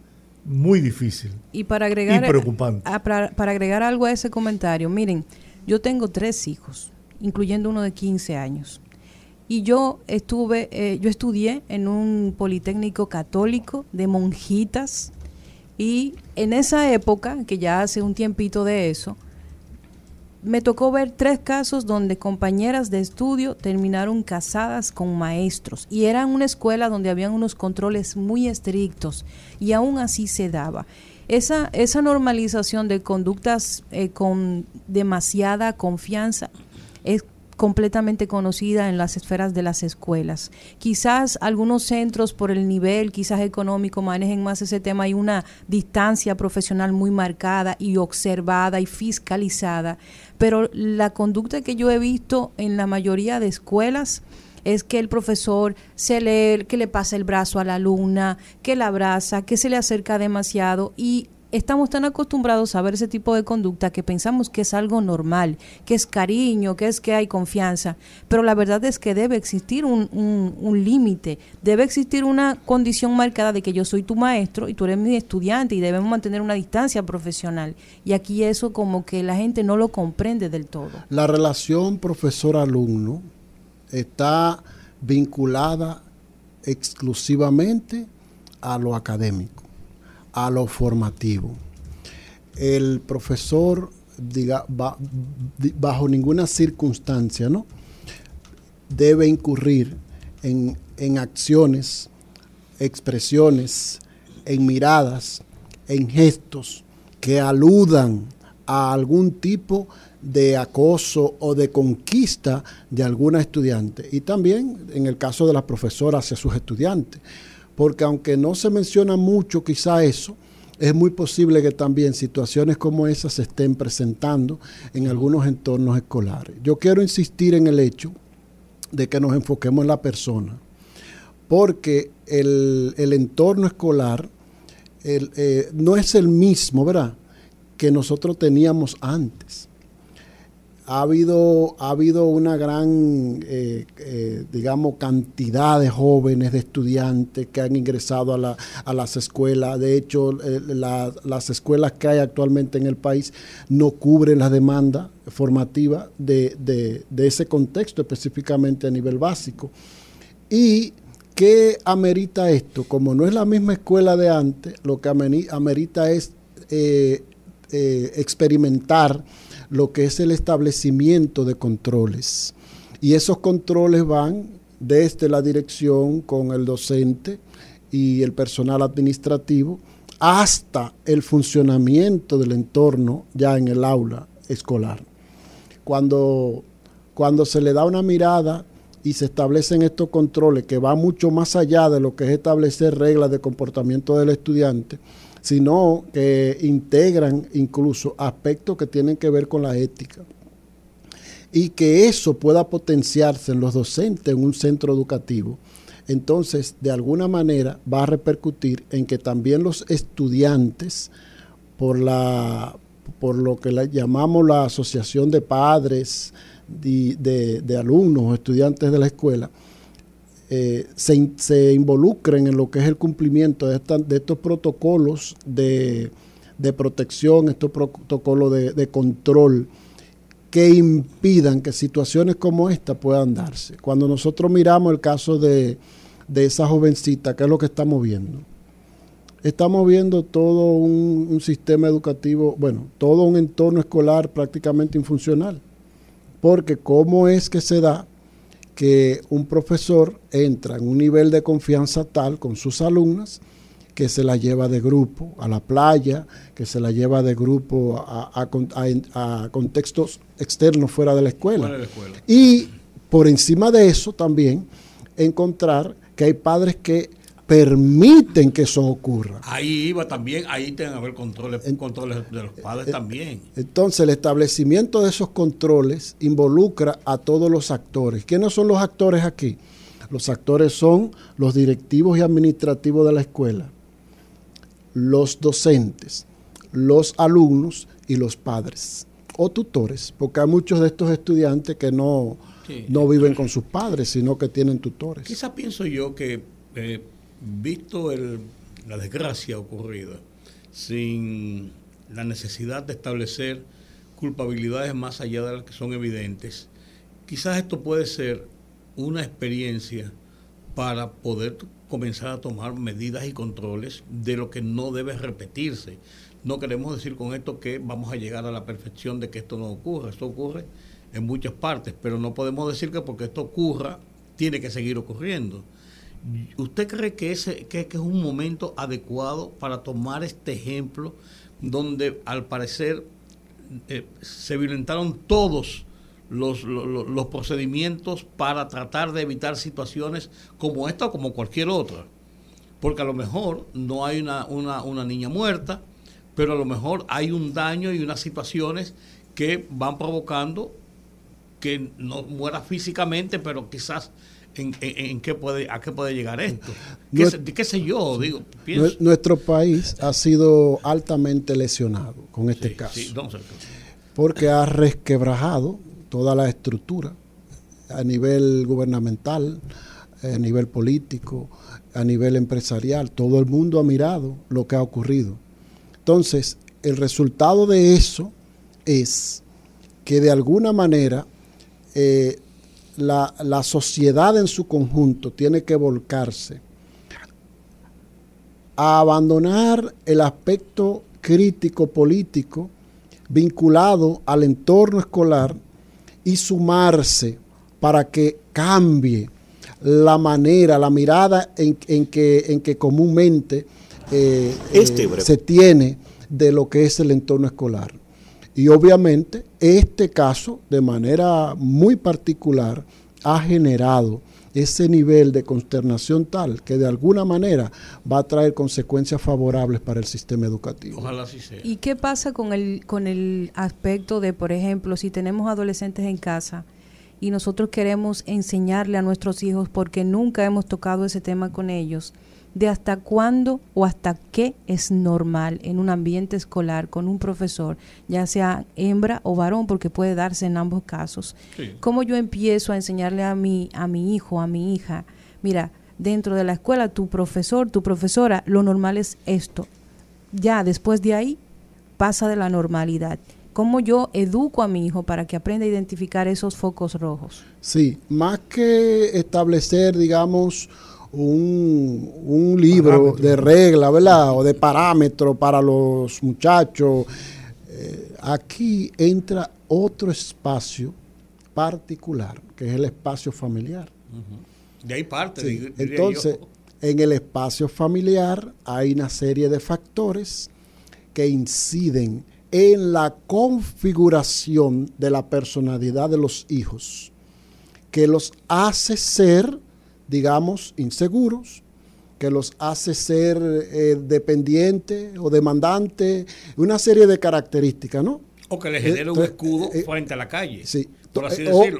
muy difícil y, para agregar, preocupante. para, agregar algo a ese comentario, miren, yo tengo tres hijos, incluyendo uno de 15 años. Y yo estuve, eh, yo estudié en un politécnico católico de monjitas y en esa época, que ya hace un tiempito de eso, me tocó ver tres casos donde compañeras de estudio terminaron casadas con maestros y era una escuela donde habían unos controles muy estrictos y aún así se daba. Esa, esa normalización de conductas eh, con demasiada confianza es completamente conocida en las esferas de las escuelas. Quizás algunos centros por el nivel, quizás económico, manejen más ese tema. Hay una distancia profesional muy marcada y observada y fiscalizada, pero la conducta que yo he visto en la mayoría de escuelas es que el profesor se lee, que le pasa el brazo a la alumna, que la abraza, que se le acerca demasiado y estamos tan acostumbrados a ver ese tipo de conducta que pensamos que es algo normal, que es cariño, que es que hay confianza, pero la verdad es que debe existir un, un, límite, debe existir una condición marcada de que yo soy tu maestro y tú eres mi estudiante y debemos mantener una distancia profesional. Y aquí eso como que la gente no lo comprende del todo. La relación profesor-alumno está vinculada exclusivamente a lo académico a lo formativo. El profesor, diga, bajo ninguna circunstancia, ¿no? debe incurrir en, en acciones, expresiones, en miradas, en gestos que aludan a algún tipo de acoso o de conquista de alguna estudiante. Y también en el caso de la profesora hacia sus estudiantes porque aunque no se menciona mucho quizá eso, es muy posible que también situaciones como esas se estén presentando en algunos entornos escolares. Yo quiero insistir en el hecho de que nos enfoquemos en la persona, porque el, entorno escolar eh, no es el mismo, ¿verdad?, que nosotros teníamos antes ha habido, ha habido una gran, eh, eh, digamos, cantidad de jóvenes, de estudiantes que han ingresado a, la, a las escuelas. De hecho, eh, las escuelas que hay actualmente en el país no cubren la demanda formativa de, de, ese contexto, específicamente a nivel básico. ¿Y qué amerita esto? Como no es la misma escuela de antes, lo que amerita es eh, experimentar lo que es el establecimiento de controles. Y esos controles van desde la dirección con el docente y el personal administrativo hasta el funcionamiento del entorno ya en el aula escolar. Cuando, cuando se le da una mirada y se establecen estos controles que van mucho más allá de lo que es establecer reglas de comportamiento del estudiante, sino que integran incluso aspectos que tienen que ver con la ética. Y que eso pueda potenciarse en los docentes en un centro educativo, entonces de alguna manera va a repercutir en que también los estudiantes, por, la, por lo que llamamos la asociación de padres, de, alumnos o estudiantes de la escuela, eh, se, involucren en lo que es el cumplimiento de, estos protocolos de, protección, estos protocolos de, control que impidan que situaciones como esta puedan darse. Cuando nosotros miramos el caso de, esa jovencita, ¿qué es lo que estamos viendo? Estamos viendo todo un, sistema educativo, bueno, todo un entorno escolar prácticamente infuncional. Porque ¿cómo es que se da que un profesor entra en un nivel de confianza tal con sus alumnas que se la lleva de grupo a la playa, que se la lleva de grupo a, contextos externos fuera de la escuela. Y por encima de eso también encontrar que hay padres que permiten que eso ocurra. Ahí iba también, ahí tienen que haber controles, controles de los padres eh, también. Entonces, el establecimiento de esos controles involucra a todos los actores. ¿Quiénes son los actores aquí? Los actores son los directivos y administrativos de la escuela, los docentes, los alumnos y los padres o tutores, porque hay muchos de estos estudiantes que no, no viven con sus padres, sino que tienen tutores. Quizás pienso yo que eh, visto el, la desgracia ocurrida, sin la necesidad de establecer culpabilidades más allá de las que son evidentes, quizás esto puede ser una experiencia para poder comenzar a tomar medidas y controles de lo que no debe repetirse. No queremos decir con esto que vamos a llegar a la perfección de que esto no ocurra. Esto ocurre en muchas partes, pero no podemos decir que porque esto ocurra, tiene que seguir ocurriendo. ¿Usted cree que, ese, que, es un momento adecuado para tomar este ejemplo donde al parecer eh, se violentaron todos los, los, procedimientos para tratar de evitar situaciones como esta o como cualquier otra? Porque a lo mejor no hay una, una, una niña muerta, pero a lo mejor hay un daño y unas situaciones que van provocando que no muera físicamente, pero quizás en, qué puede, a qué puede llegar esto. ¿Qué, sé yo? Digo, Nuestro país ha sido altamente lesionado con este caso. porque ha resquebrajado toda la estructura a nivel gubernamental, a nivel político, a nivel empresarial. Todo el mundo ha mirado lo que ha ocurrido. Entonces, el resultado de eso es que de alguna manera eh, la, la sociedad en su conjunto tiene que volcarse a abandonar el aspecto crítico político vinculado al entorno escolar y sumarse para que cambie la manera, la mirada en, que, en que comúnmente eh, este eh, se tiene de lo que es el entorno escolar. Y obviamente este caso, de manera muy particular, ha generado ese nivel de consternación tal que de alguna manera va a traer consecuencias favorables para el sistema educativo. Ojalá así sea. ¿Y qué pasa con el, con el aspecto de, por ejemplo, si tenemos adolescentes en casa y nosotros queremos enseñarle a nuestros hijos porque nunca hemos tocado ese tema con ellos? De hasta cuándo o hasta qué es normal en un ambiente escolar con un profesor, ya sea hembra o varón, porque puede darse en ambos casos. ¿Cómo yo empiezo a enseñarle a mi, a mi hijo, a mi hija? Mira, dentro de la escuela, tu profesor, tu profesora, lo normal es esto. Ya después de ahí pasa de la normalidad. ¿Cómo yo educo a mi hijo para que aprenda a identificar esos focos rojos? Sí, más que establecer, digamos, un, libro de regla, ¿verdad? O de parámetro para los muchachos. eh, aquí entra otro espacio particular, que es el espacio familiar. De ahí parte. Entonces, en el espacio familiar hay una serie de factores que inciden en la configuración de la personalidad de los hijos, que los hace ser, digamos, inseguros, que los hace ser eh, dependientes o demandantes, una serie de características, ¿no? O que le genere un escudo eh, frente a la calle. Sí.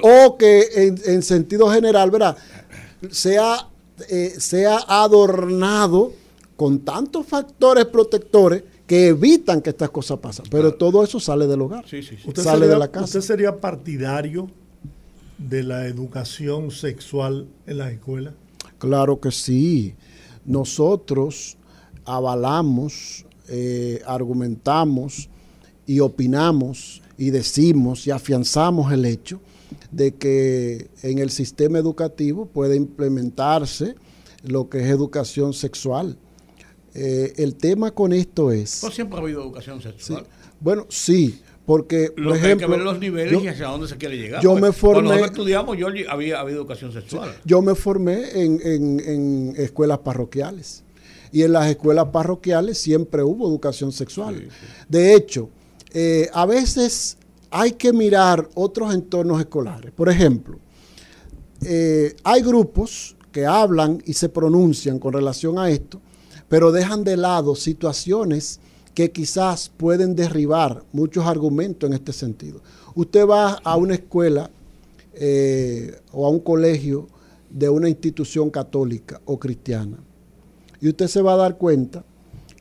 O, que en, sentido general, ¿verdad? Sea, eh, sea adornado con tantos factores protectores que evitan que estas cosas pasen. Pero todo eso sale del hogar, sí, sí, ¿Usted sale de la casa. ¿Usted sería partidario de la educación sexual en las escuelas? Claro que sí. Nosotros avalamos, eh, argumentamos y opinamos y decimos y afianzamos el hecho de que en el sistema educativo puede implementarse lo que es educación sexual. Eh, el tema con esto es... ¿No siempre ha habido educación sexual? bueno, sí, porque, por ejemplo... Hay que ver los niveles y hacia dónde se quiere llegar. Yo me formé... Cuando estudiamos, yo había habido educación sexual. yo me formé en, en, escuelas parroquiales. Y en las escuelas parroquiales siempre hubo educación sexual. De hecho, eh, a veces hay que mirar otros entornos escolares. Por ejemplo, eh, hay grupos que hablan y se pronuncian con relación a esto, pero dejan de lado situaciones que quizás pueden derribar muchos argumentos en este sentido. Usted va a una escuela eh, o a un colegio de una institución católica o cristiana y usted se va a dar cuenta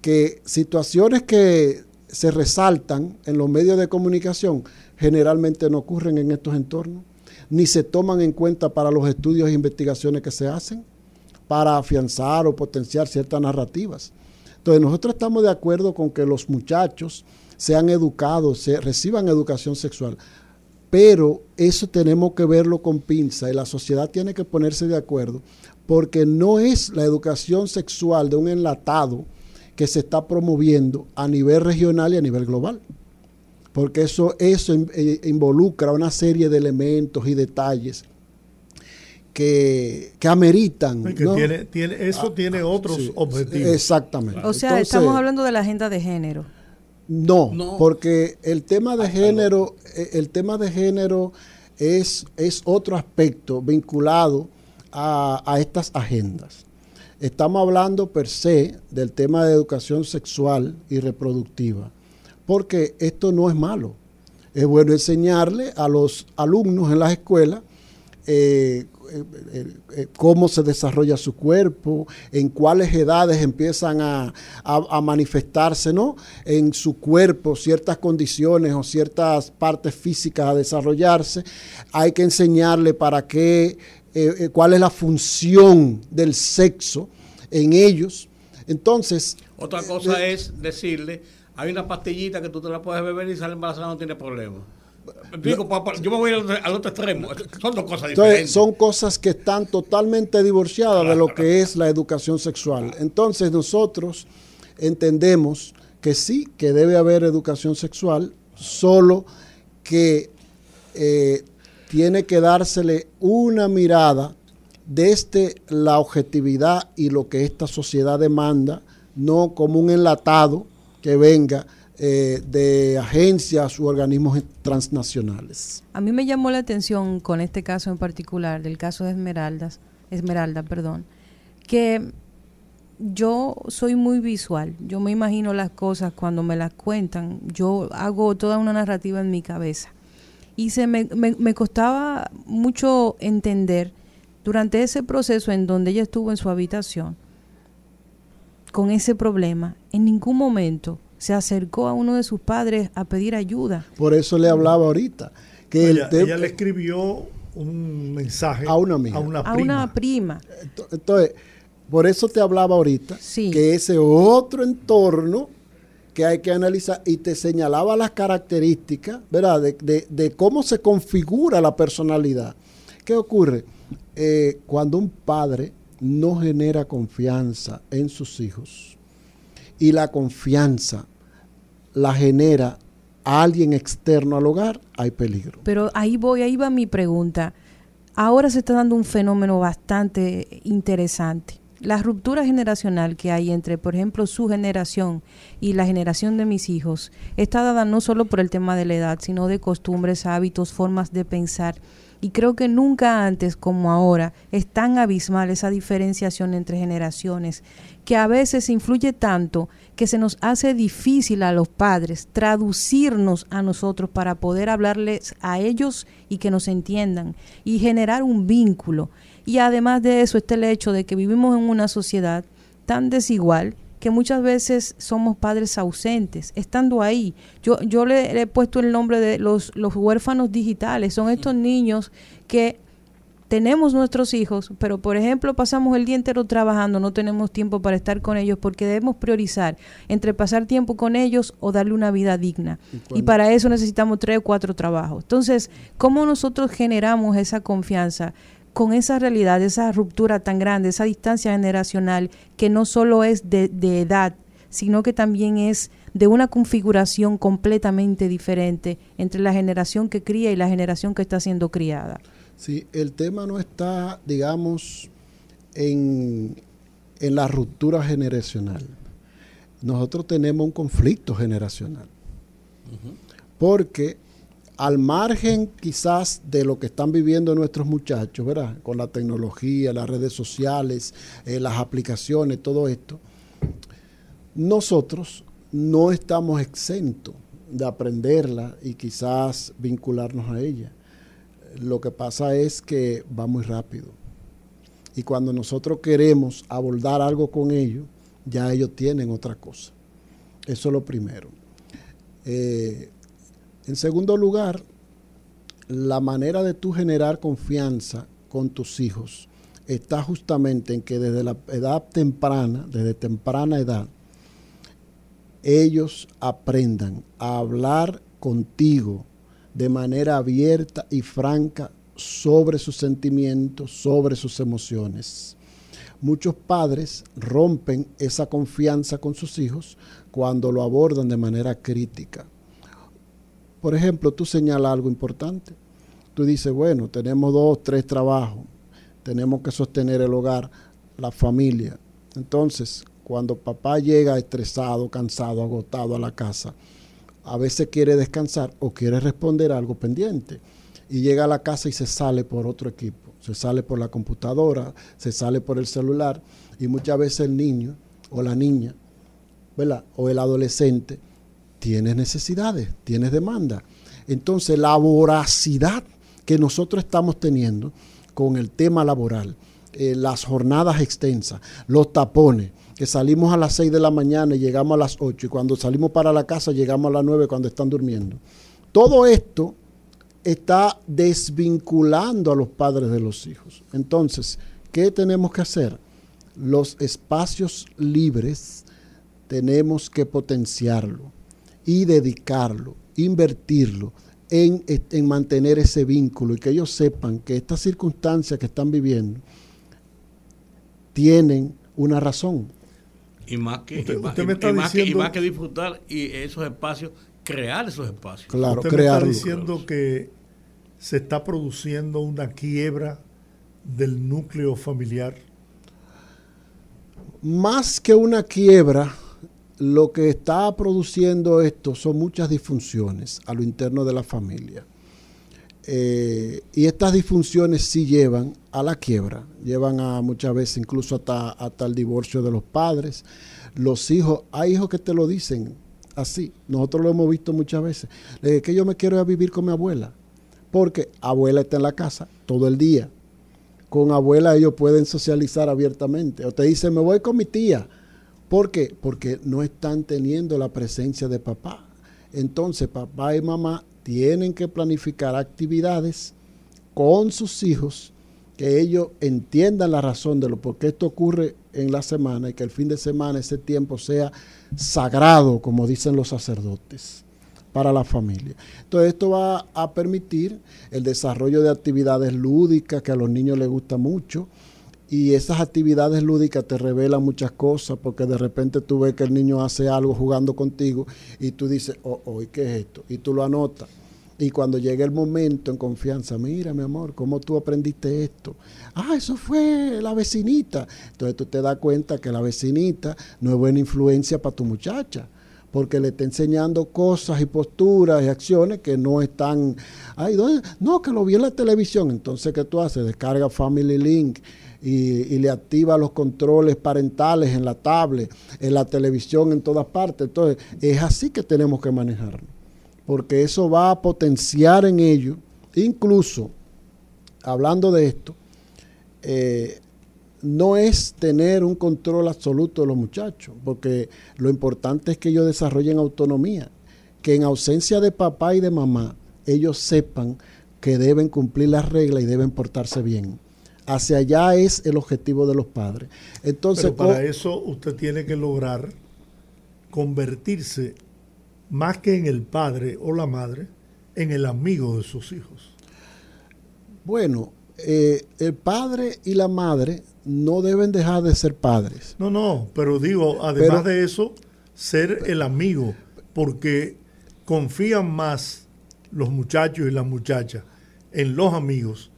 que situaciones que se resaltan en los medios de comunicación generalmente no ocurren en estos entornos, ni se toman en cuenta para los estudios e investigaciones que se hacen para afianzar o potenciar ciertas narrativas. Entonces nosotros estamos de acuerdo con que los muchachos sean educados, reciban educación sexual, pero eso tenemos que verlo con pinza y la sociedad tiene que ponerse de acuerdo porque no es la educación sexual de un enlatado, que se está promoviendo a nivel regional y a nivel global. Porque eso, eso eh, involucra una serie de elementos y detalles que, ameritan. tiene, eso ah, tiene otros objetivos. Exactamente. O sea, estamos hablando de la agenda de género. No, porque el tema de género, eh, el tema de género es, es otro aspecto vinculado a, a estas agendas. Estamos hablando per se del tema de educación sexual y reproductiva, porque esto no es malo. Es bueno enseñarle a los alumnos en las escuelas eh, cómo se desarrolla su cuerpo, en cuáles edades empiezan a, manifestarse ¿no? en su cuerpo ciertas condiciones o ciertas partes físicas a desarrollarse. Hay que enseñarle para qué eh, eh, cuál es la función del sexo en ellos. Entonces... Otra cosa eh, es decirle, hay una pastillita que tú te la puedes beber y sale embarazada, no tiene problema. Yo me voy al otro, extremo. Son dos cosas diferentes. son cosas que están totalmente divorciadas de lo que es la educación sexual. Entonces nosotros entendemos que sí, que debe haber educación sexual, solo que tiene que dársele una mirada desde la objetividad y lo que esta sociedad demanda, no como un enlatado que venga eh, de agencias u organismos transnacionales. A mí me llamó la atención con este caso en particular, del caso de Esmeraldas, Esmeralda, perdón, que yo soy muy visual, yo me imagino las cosas cuando me las cuentan, yo hago toda una narrativa en mi cabeza. Y se me, me, costaba mucho entender durante ese proceso en donde ella estuvo en su habitación con ese problema, en ningún momento se acercó a uno de sus padres a pedir ayuda. Por eso le hablaba ahorita. Que ella, ella le escribió un mensaje a una, amiga. a una prima. A una prima. Entonces, por eso te hablaba ahorita que ese otro entorno que hay que analizar y te señalaba las características, ¿verdad? De, cómo se configura la personalidad. ¿Qué ocurre? Eh, cuando un padre no genera confianza en sus hijos y la confianza la genera a alguien externo al hogar, hay peligro. Pero ahí voy, ahí va mi pregunta. Ahora se está dando un fenómeno bastante interesante. La ruptura generacional que hay entre, por ejemplo, su generación y la generación de mis hijos está dada no solo por el tema de la edad, sino de costumbres, hábitos, formas de pensar y creo que nunca antes como ahora es tan abismal esa diferenciación entre generaciones que a veces influye tanto que se nos hace difícil a los padres traducirnos a nosotros para poder hablarles a ellos y que nos entiendan y generar un vínculo. Y además de eso está el hecho de que vivimos en una sociedad tan desigual que muchas veces somos padres ausentes, estando ahí. Yo, yo le, he puesto el nombre de los, los huérfanos digitales, son estos niños que tenemos nuestros hijos, pero por ejemplo pasamos el día entero trabajando, no tenemos tiempo para estar con ellos porque debemos priorizar entre pasar tiempo con ellos o darle una vida digna. y para eso necesitamos tres o cuatro trabajos. Entonces, ¿cómo nosotros generamos esa confianza? Con esa realidad, esa ruptura tan grande, esa distancia generacional que no solo es de, edad, sino que también es de una configuración completamente diferente entre la generación que cría y la generación que está siendo criada. Sí, el tema no está, digamos, en, en la ruptura generacional. Nosotros tenemos un conflicto generacional. Porque al margen quizás de lo que están viviendo nuestros muchachos, ¿verdad? Con la tecnología, las redes sociales, eh, las aplicaciones, todo esto, nosotros no estamos exentos de aprenderla y quizás vincularnos a ella. Lo que pasa es que va muy rápido. Y cuando nosotros queremos abordar algo con ellos, ya ellos tienen otra cosa. Eso es lo primero. Eh, en segundo lugar, la manera de tú generar confianza con tus hijos está justamente en que desde la edad temprana, desde temprana edad, ellos aprendan a hablar contigo de manera abierta y franca sobre sus sentimientos, sobre sus emociones. Muchos padres rompen esa confianza con sus hijos cuando lo abordan de manera crítica. Por ejemplo, tú señalas algo importante. Tú dices, bueno, tenemos dos, tres trabajos, tenemos que sostener el hogar, la familia. Entonces, cuando papá llega estresado, cansado, agotado a la casa, a veces quiere descansar o quiere responder algo pendiente. Y llega a la casa y se sale por otro equipo, se sale por la computadora, se sale por el celular. Y muchas veces el niño o la niña, ¿verdad? O el adolescente tienes necesidades, tienes demanda. Entonces la voracidad que nosotros estamos teniendo con el tema laboral, eh, las jornadas extensas, los tapones, que salimos a las 6 de la mañana y llegamos a las 8 y cuando salimos para la casa llegamos a las 9 cuando están durmiendo. Todo esto está desvinculando a los padres de los hijos. Entonces, ¿qué tenemos que hacer? Los espacios libres tenemos que potenciarlo y dedicarlo, invertirlo en, en, mantener ese vínculo y que ellos sepan que estas circunstancias que están viviendo tienen una razón. Y más que, que, disfrutar y esos espacios, crear esos espacios. Claro, usted me está diciendo que se está produciendo una quiebra del núcleo familiar. Más que una quiebra, lo que está produciendo esto son muchas disfunciones a lo interno de la familia. Eh, y estas disfunciones sí llevan a la quiebra, llevan a muchas veces incluso hasta, hasta el divorcio de los padres. Los hijos, hay hijos que te lo dicen así, nosotros lo hemos visto muchas veces. Le que yo me quiero ir a vivir con mi abuela, porque abuela está en la casa todo el día. Con abuela ellos pueden socializar abiertamente. O te dicen, me voy con mi tía ¿Por qué? Porque no están teniendo la presencia de papá. Entonces papá y mamá tienen que planificar actividades con sus hijos, que ellos entiendan la razón de lo por qué esto ocurre en la semana y que el fin de semana ese tiempo sea sagrado, como dicen los sacerdotes, para la familia. Entonces esto va a permitir el desarrollo de actividades lúdicas que a los niños les gusta mucho y esas actividades lúdicas te revelan muchas cosas porque de repente tú ves que el niño hace algo jugando contigo y tú dices, oh, oh, ¿qué es esto? Y tú lo anotas. Y cuando llega el momento en confianza, mira mi amor, ¿cómo tú aprendiste esto? Ah, eso fue la vecinita. Entonces tú te das cuenta que la vecinita no es buena influencia para tu muchacha porque le está enseñando cosas y posturas y acciones que no están, ay, no, que lo vi en la televisión, entonces ¿qué tú haces? Descarga Family Link y, le activa los controles parentales en la tablet, en la televisión, en todas partes. Entonces, es así que tenemos que manejarlo, porque eso va a potenciar en ello, incluso, hablando de esto, eh, no es tener un control absoluto de los muchachos, porque lo importante es que ellos desarrollen autonomía, que en ausencia de papá y de mamá, ellos sepan que deben cumplir las reglas y deben portarse bien. Hacia allá es el objetivo de los padres. Entonces, Pero para eso usted tiene que lograr convertirse más que en el padre o la madre, en el amigo de sus hijos. Bueno, eh, el padre y la madre no deben dejar de ser padres. No, no, pero digo, además de eso, ser el amigo, porque confían más los muchachos y las muchachas en los amigos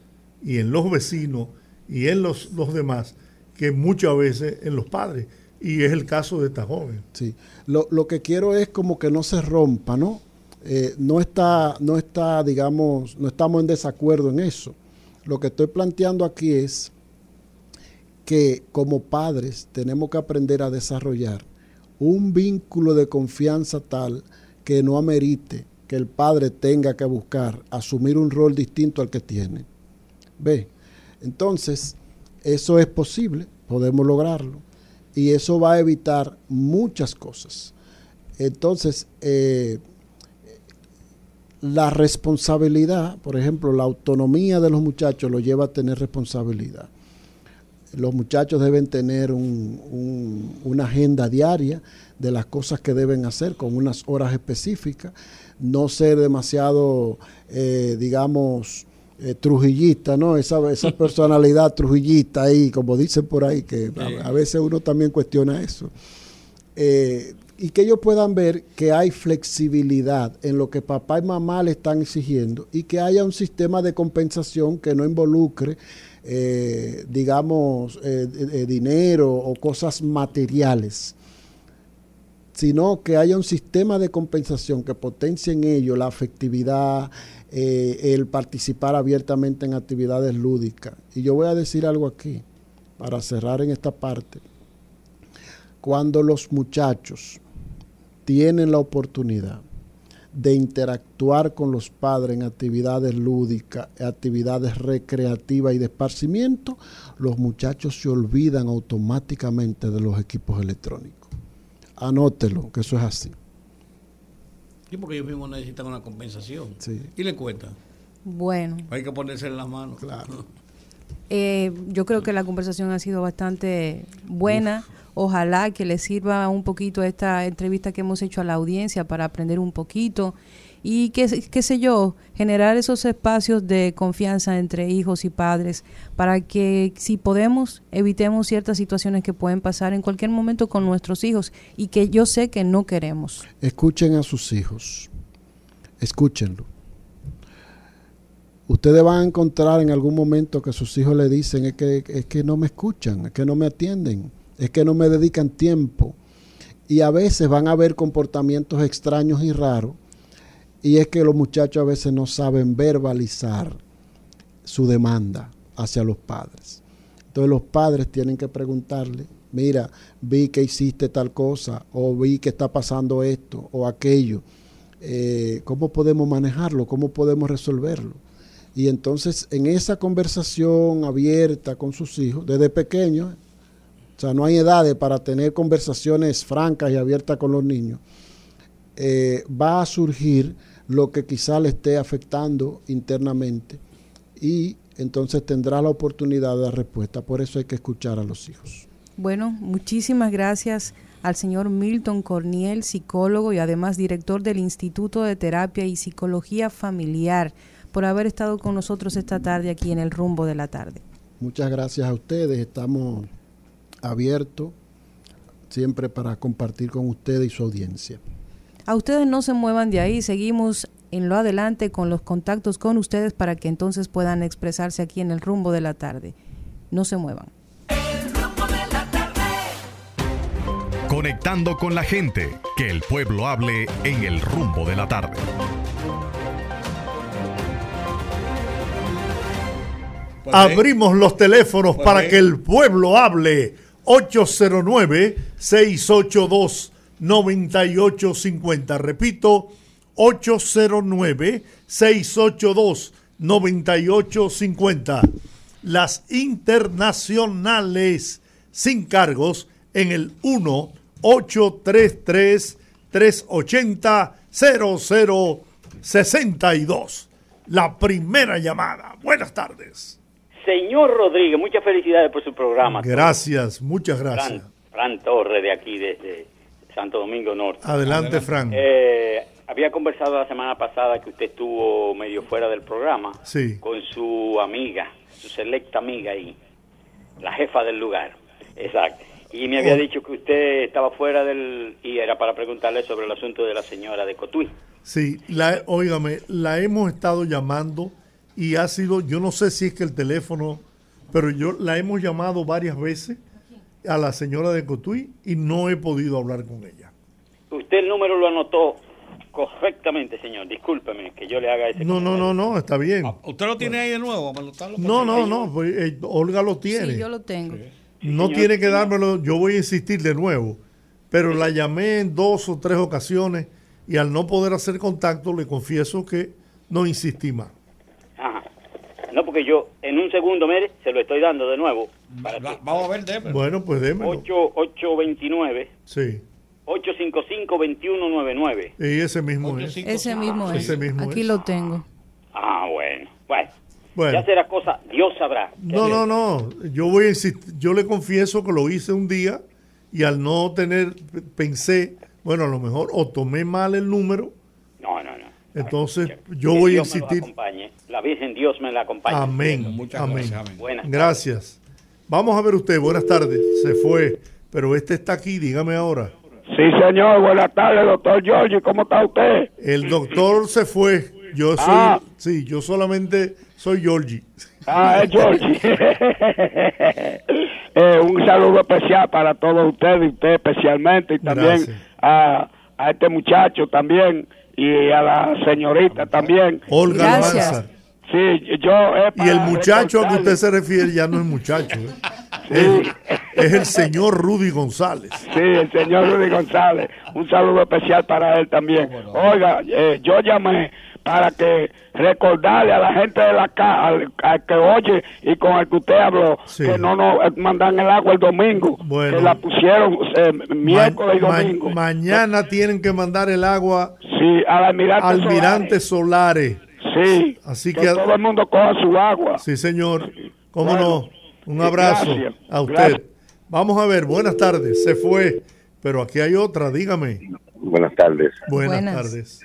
y en los vecinos y en los, los demás que muchas veces en los padres. Y es el caso de esta joven. Sí, lo, lo que quiero es como que no se rompa, ¿no? Eh, no está, no está, digamos, no estamos en desacuerdo en eso. Lo que estoy planteando aquí es que como padres tenemos que aprender a desarrollar un vínculo de confianza tal que no amerite que el padre tenga que buscar asumir un rol distinto al que tiene. ¿Ve? Entonces, eso es posible, podemos lograrlo, y eso va a evitar muchas cosas. Entonces, eh, la responsabilidad, por ejemplo, la autonomía de los muchachos lo lleva a tener responsabilidad los muchachos deben tener una agenda diaria de las cosas que deben hacer con unas horas específicas, no ser demasiado, eh, digamos, eh, trujillista, ¿no? Esa, esa personalidad trujillista ahí, como dicen por ahí, que a, veces uno también cuestiona eso. Eh, y que ellos puedan ver que hay flexibilidad en lo que papá y mamá le están exigiendo y que haya un sistema de compensación que no involucre eh, digamos, dinero o cosas materiales, sino que haya un sistema de compensación que potencie en ello la afectividad, eh, el participar abiertamente en actividades lúdicas. Y yo voy a decir algo aquí, para cerrar en esta parte. Cuando los muchachos tienen la oportunidad de interactuar con los padres en actividades lúdicas, actividades recreativas y de esparcimiento, los muchachos se olvidan automáticamente de los equipos electrónicos. Anótelo, que eso es así. Sí, porque ellos mismos necesitan una compensación. Sí. Y le cuesta. Bueno. Hay que ponerse en las manos. Claro. Eh, yo creo que la conversación ha sido bastante buena. Ojalá que les sirva un poquito esta entrevista que hemos hecho a la audiencia para aprender un poquito y qué, sé yo, generar esos espacios de confianza entre hijos y padres para que si podemos evitemos ciertas situaciones que pueden pasar en cualquier momento con nuestros hijos y que yo sé que no queremos. Escuchen a sus hijos, escúchenlo. Ustedes van a encontrar en algún momento que sus hijos le dicen es que, es que no me escuchan, es que no me atienden es que no me dedican tiempo. Y a veces van a haber comportamientos extraños y raros. Y es que los muchachos a veces no saben verbalizar su demanda hacia los padres. Entonces los padres tienen que preguntarle, mira, vi que hiciste tal cosa, o vi que está pasando esto o aquello. Eh, ¿Cómo podemos manejarlo? ¿Cómo podemos resolverlo? Y entonces en esa conversación abierta con sus hijos, desde pequeños, o sea, no hay edades para tener conversaciones francas y abiertas con los niños. Eh, va a surgir lo que quizá le esté afectando internamente y entonces tendrá la oportunidad de dar respuesta. Por eso hay que escuchar a los hijos. Bueno, muchísimas gracias al señor Milton Corniel, psicólogo y además director del Instituto de Terapia y Psicología Familiar, por haber estado con nosotros esta tarde aquí en el rumbo de la tarde. Muchas gracias a ustedes. Estamos abiertos siempre para compartir con ustedes y su audiencia. A ustedes no se muevan de ahí, seguimos en lo adelante con los contactos con ustedes para que entonces puedan expresarse aquí en el rumbo de la tarde. No se muevan. Conectando con la gente, que el pueblo hable en el rumbo de la tarde. Pues Abrimos los teléfonos pues para que el pueblo hable. 809-682-9850. Repito, 809-682-9850. Las internacionales sin cargos en el 1-833-380-0062. La primera llamada. Buenas tardes. Señor Rodríguez, muchas felicidades por su programa. Gracias, muchas gracias. Fran, Torres de aquí, desde Santo Domingo Norte. Adelante, Fran. Eh, había conversado la semana pasada que usted estuvo medio fuera del programa sí. con su amiga, su selecta amiga ahí, la jefa del lugar. Exacto. Y me había oh. dicho que usted estaba fuera del... y era para preguntarle sobre el asunto de la señora de Cotuí. Sí, la, óigame, la hemos estado llamando y ha sido, yo no sé si es que el teléfono, pero yo la hemos llamado varias veces a la señora de Cotuí y no he podido hablar con ella. Usted el número lo anotó correctamente, señor. Discúlpeme que yo le haga ese. No, no, no, no, está bien. Ah, ¿Usted lo tiene ahí de nuevo? No, no, no, pues, eh, Olga lo tiene. Sí, yo lo tengo. No tiene que dármelo, yo voy a insistir de nuevo. Pero la llamé en dos o tres ocasiones y al no poder hacer contacto le confieso que no insistí más. No, porque yo en un segundo, mire, se lo estoy dando de nuevo. vamos a ver, démelo. Bueno, pues démelo. 8829. Sí. 855-2199. Y ese mismo es. Ese mismo es. Ese mismo Aquí lo tengo. Ah, bueno. Bueno. Ya será cosa, Dios sabrá. No, no, no. Yo voy a insistir, yo le confieso que lo hice un día y al no tener, pensé, bueno, a lo mejor o tomé mal el número. No, no, no. Entonces, yo voy a insistir. la Virgen Dios me la acompañe. Amén. Muchas amén. Gracias. gracias. Vamos a ver usted, buenas tardes. Se fue, pero este está aquí, dígame ahora. Sí, señor, buenas tardes, doctor Giorgi, ¿cómo está usted? El doctor se fue. Yo soy, ah. sí, yo solamente soy Giorgi. Ah, es Giorgi. Eh, un saludo especial para todos ustedes, usted especialmente, y también a, a este muchacho también y a la señorita también. Olga Gracias. Sí, yo... Y el muchacho a que usted se refiere ya no es muchacho. ¿eh? Es, el señor Rudy González. Sí, el señor Rudy González. Un saludo especial para él también. Oiga, eh, yo llamé para que recordarle a la gente de la casa, al, que oye y con el que usted habló, que no nos mandan el agua el domingo, que la pusieron eh, miércoles y domingo. mañana tienen que mandar el agua sí, al almirante, almirante Solares. Sí, así que, todo el mundo coja su agua. Sí, señor. ¿Cómo no? Un abrazo a usted. Vamos a ver, buenas tardes. Se fue, pero aquí hay otra, dígame. Buenas tardes. Buenas, tardes.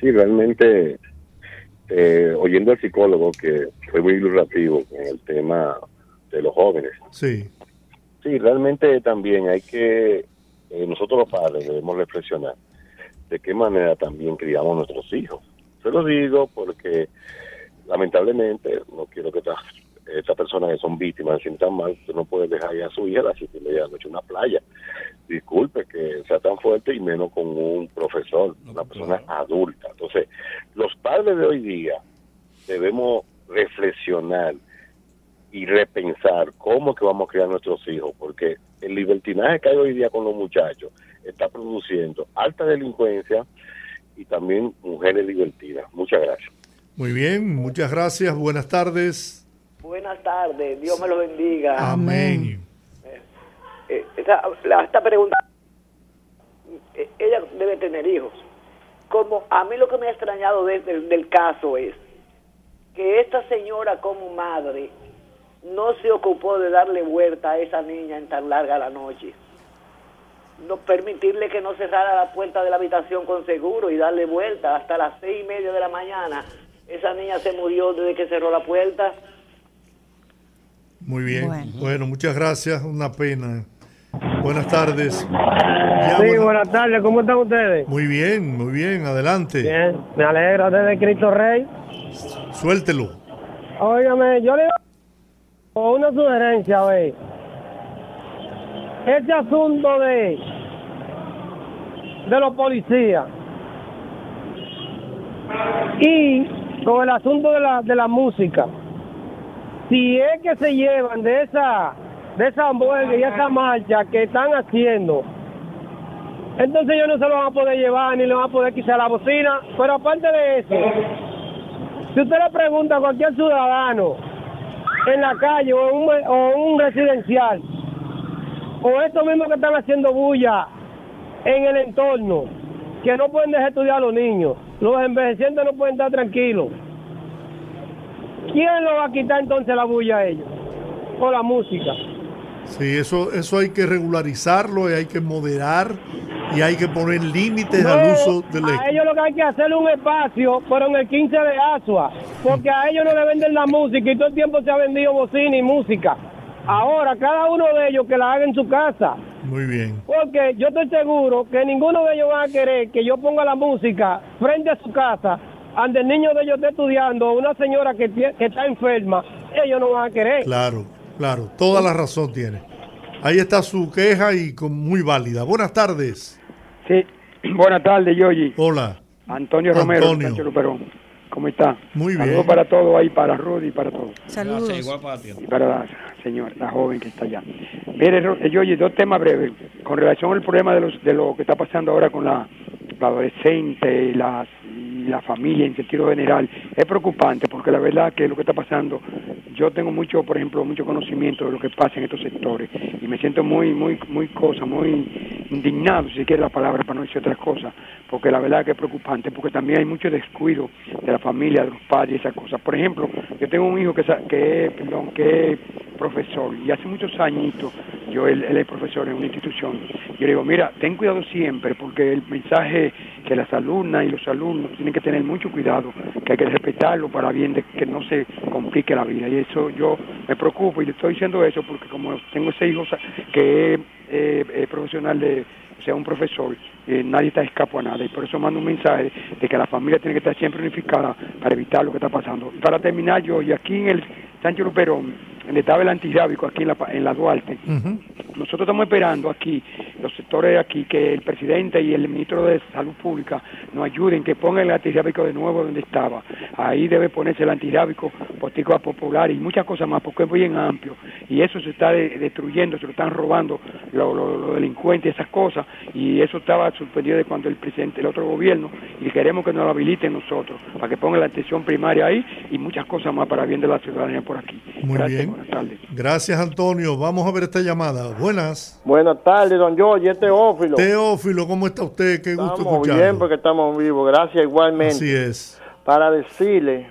Sí, realmente, eh, oyendo al psicólogo que fue muy ilustrativo en el tema de los jóvenes. Sí. Sí, realmente también hay que, eh, nosotros los padres debemos reflexionar de qué manera también criamos a nuestros hijos. Se lo digo porque lamentablemente no quiero que estas personas que son víctimas se sientan mal, no puede dejar a su hija a las siete y media de la noche en una playa. Disculpe que sea tan fuerte y menos con un profesor, una persona adulta. Entonces, los padres de hoy día debemos reflexionar y repensar cómo que vamos a criar a nuestros hijos, porque el libertinaje que hay hoy día con los muchachos está produciendo alta delincuencia y también mujeres divertidas. Muchas gracias. Muy bien, muchas gracias. Buenas tardes. Buenas tardes, Dios me lo bendiga. Amén. Eh, esta, esta pregunta, eh, ella debe tener hijos. Como a mí lo que me ha extrañado del caso es que esta señora como madre no se ocupó de darle vuelta a esa niña en tan larga la noche. No permitirle que no cerrara la puerta de la habitación con seguro y darle vuelta hasta las seis y media de la mañana. Esa niña se murió desde que cerró la puerta. Muy bien. Bueno. muchas gracias. Una pena. Buenas tardes. sí, buenas tardes. ¿Cómo están ustedes? Muy bien, muy bien. Adelante. Bien. Me alegra desde Cristo Rey. Suéltelo. Óigame, yo le una sugerencia, ve. Este asunto de de los policías y con el asunto de la, de la música, si es que se llevan de esa de esa huelga y esa marcha que están haciendo, entonces ellos no se lo van a poder llevar ni le van a poder quitar la bocina. Pero aparte de eso, si usted le pregunta a cualquier ciudadano en la calle o un, o un residencial, o estos mismos que están haciendo bulla en el entorno, que no pueden dejar estudiar a los niños, los envejecientes no pueden estar tranquilos. ¿Quién lo va a quitar entonces la bulla a ellos? O la música. Sí, eso, eso hay que regularizarlo y hay que moderar y hay que poner límites al uso del A ellos lo que hay que hacer es un espacio, pero en el 15 de Asua, porque a ellos no le venden la música y todo el tiempo se ha vendido bocina y música. Ahora, cada uno de ellos que la haga en su casa. Muy bien. Porque yo estoy seguro que ninguno de ellos va a querer que yo ponga la música frente a su casa, ante el niño de ellos esté estudiando, una señora que, que está enferma, ellos no van a querer. Claro, claro, toda la razón tiene. Ahí está su queja y con, muy válida. Buenas tardes. Sí, buenas tardes, Yoyi. Hola. Antonio Romero, Antonio. Perón. ¿Cómo está? Muy bien. Saludos para todos ahí, para Rudy y para todos. Saludos. igual para ti. Y para la señora, la joven que está allá. Mire, Yoyi, dos temas breves. Con relación al problema de, los, de lo que está pasando ahora con la, la adolescente y las la familia en sentido general es preocupante porque la verdad que lo que está pasando yo tengo mucho por ejemplo mucho conocimiento de lo que pasa en estos sectores y me siento muy muy muy cosa muy indignado si quiere la palabra para no decir otras cosas porque la verdad que es preocupante porque también hay mucho descuido de la familia de los padres y esas cosas. Por ejemplo yo tengo un hijo que que perdón que es profesor y hace muchos añitos yo él, él es profesor en una institución yo le digo mira ten cuidado siempre porque el mensaje que las alumnas y los alumnos tienen que tener mucho cuidado, que hay que respetarlo para bien de que no se complique la vida. Y eso yo me preocupo y le estoy diciendo eso porque como tengo ese hijo que es eh, profesional de, sea, un profesor, eh, nadie está escapo a nada. Y por eso mando un mensaje de que la familia tiene que estar siempre unificada para evitar lo que está pasando. para terminar yo, y aquí en el Sánchez Luperón, estaba el antirrábico aquí en la, en la Duarte. Nosotros estamos esperando aquí, los sectores de aquí, que el presidente y el ministro de Salud Pública nos ayuden, que pongan el antirrábico de nuevo donde estaba. Ahí debe ponerse el antirrábico postico popular y muchas cosas más, porque es bien amplio. Y eso se está destruyendo, se lo están robando los delincuentes, esas cosas. Y eso estaba suspendido de cuando el presidente, el otro gobierno, y queremos que nos lo habiliten nosotros, para que pongan la atención primaria ahí y muchas cosas más para bien de la ciudadanía por aquí. Muy bien. Gracias, Antonio. Vamos a ver esta llamada. Buenas. Buenas tardes, don Jorge, Teófilo. Teófilo, ¿cómo está usted? Qué gusto estamos bien porque estamos vivos. Gracias igualmente. Así es. Para decirle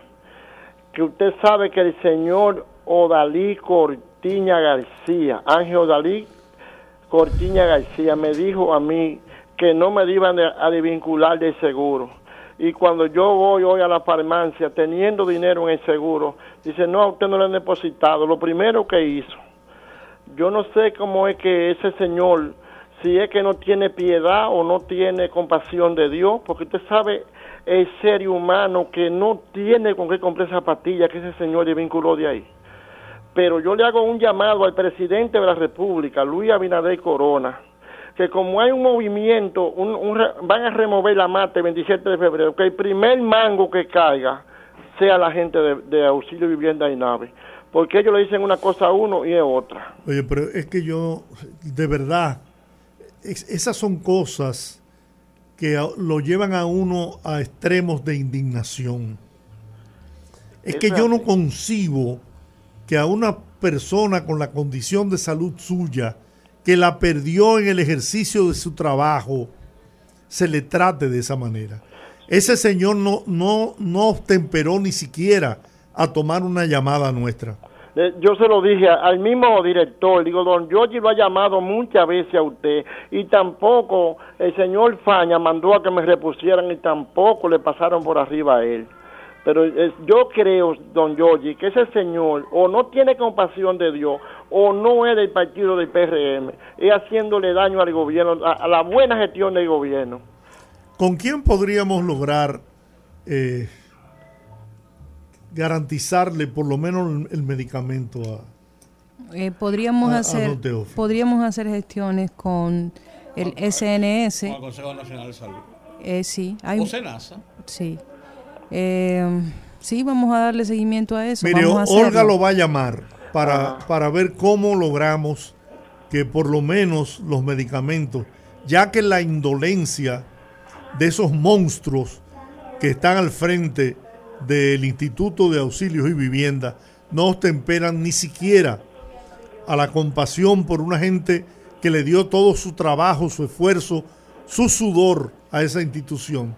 que usted sabe que el señor Odalí Cortiña García, Ángel Odalí Cortiña García, me dijo a mí que no me iban a desvincular del seguro y cuando yo voy hoy a la farmacia teniendo dinero en el seguro, dice, no, a usted no le han depositado. Lo primero que hizo, yo no sé cómo es que ese señor, si es que no tiene piedad o no tiene compasión de Dios, porque usted sabe el ser humano que no tiene con qué comprar zapatilla que ese señor le vinculó de ahí. Pero yo le hago un llamado al presidente de la República, Luis Abinader Corona, que como hay un movimiento, van a remover la mate el 27 de febrero, que el primer mango que caiga sea la gente de, auxilio vivienda y nave. Porque ellos le dicen una cosa a uno y es otra. Oye, pero es que yo, de verdad, esas son cosas que lo llevan a uno a extremos de indignación. Es que yo no concibo que a una persona con la condición de salud suya, que la perdió en el ejercicio de su trabajo, se le trate de esa manera. Ese señor no, no, no temperó ni siquiera a tomar una llamada nuestra. Eh, yo se lo dije al mismo director, digo, don Giorgi lo ha llamado muchas veces a usted y tampoco el señor Faña mandó a que me repusieran y tampoco le pasaron por arriba a él. Pero yo creo, don Giorgi, que ese señor o no tiene compasión de Dios o no es del partido del PRM, es haciéndole daño al gobierno, a, la buena gestión del gobierno. ¿Con quién podríamos lograr eh, garantizarle por lo menos el, medicamento a, eh, podríamos hacer podríamos hacer gestiones con el SNS con el Consejo Nacional de Salud. Eh, sí hay o Senasa sí eh, sí vamos a darle seguimiento a eso mire Olga lo va a llamar para, ah. para ver cómo logramos que por lo menos los medicamentos ya que la indolencia de esos monstruos que están al frente del Instituto de Auxilios y Vivienda no temperan ni siquiera a la compasión por una gente que le dio todo su trabajo, su esfuerzo, su sudor a esa institución.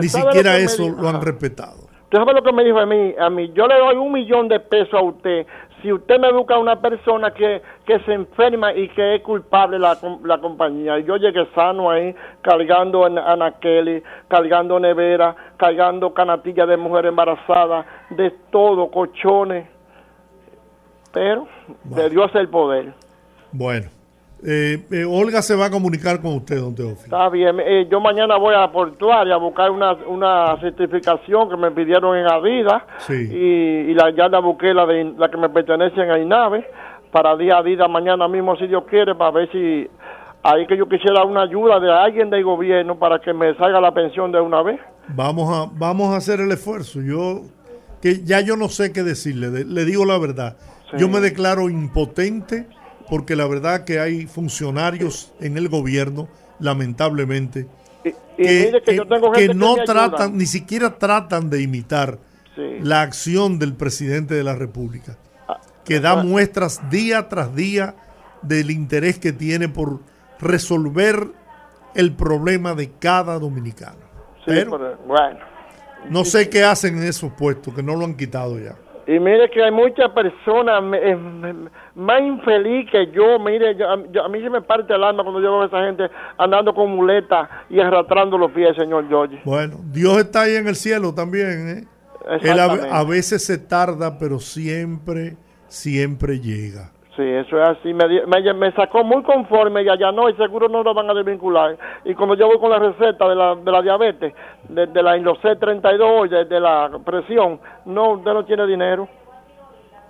Ni siquiera eso lo han respetado. ¿Usted sabe lo que me dijo a mí? A mí, yo le doy un millón de pesos a usted si usted me busca a una persona que, se enferma y que es culpable la, la compañía. Yo llegué sano ahí, cargando anaqueli, cargando nevera, cargando canastillas de mujer embarazada, de todo, colchones. Pero de Dios el poder. Bueno. Eh, eh, Olga se va a comunicar con usted, don Teófilo. Está bien. Eh, yo mañana voy a Portuaria a buscar una, una certificación que me pidieron en Adidas. Y, la, ya la busqué, la, de, la que me pertenece en Ainave, para día a día, mañana mismo, si Dios quiere, para ver si ahí que yo quisiera una ayuda de alguien del gobierno para que me salga la pensión de una vez. Vamos a, vamos a hacer el esfuerzo. Yo, que ya yo no sé qué decirle, le digo la verdad. Yo me declaro impotente porque la verdad que hay funcionarios en el gobierno, lamentablemente, que, no tratan, ni siquiera tratan de imitar la acción del presidente de la República, ah, que da muestras día tras día del interés que tiene por resolver el problema de cada dominicano. Pero, bueno. No sé qué hacen en esos puestos, que no lo han quitado ya. Y mire que hay muchas personas eh, más infeliz que yo. Mire, a mí se me parte el alma cuando yo veo a esa gente andando con muletas y arrastrando los pies, señor George. Bueno, Dios está ahí en el cielo también. ¿eh? Él a, veces se tarda, pero siempre, siempre llega. Sí, eso es así. Me, me, sacó muy conforme y allá no, y seguro no lo van a desvincular. Y como yo voy con la receta de la, de la diabetes, de, la Indocet 32, de, de la presión, no, usted no tiene dinero.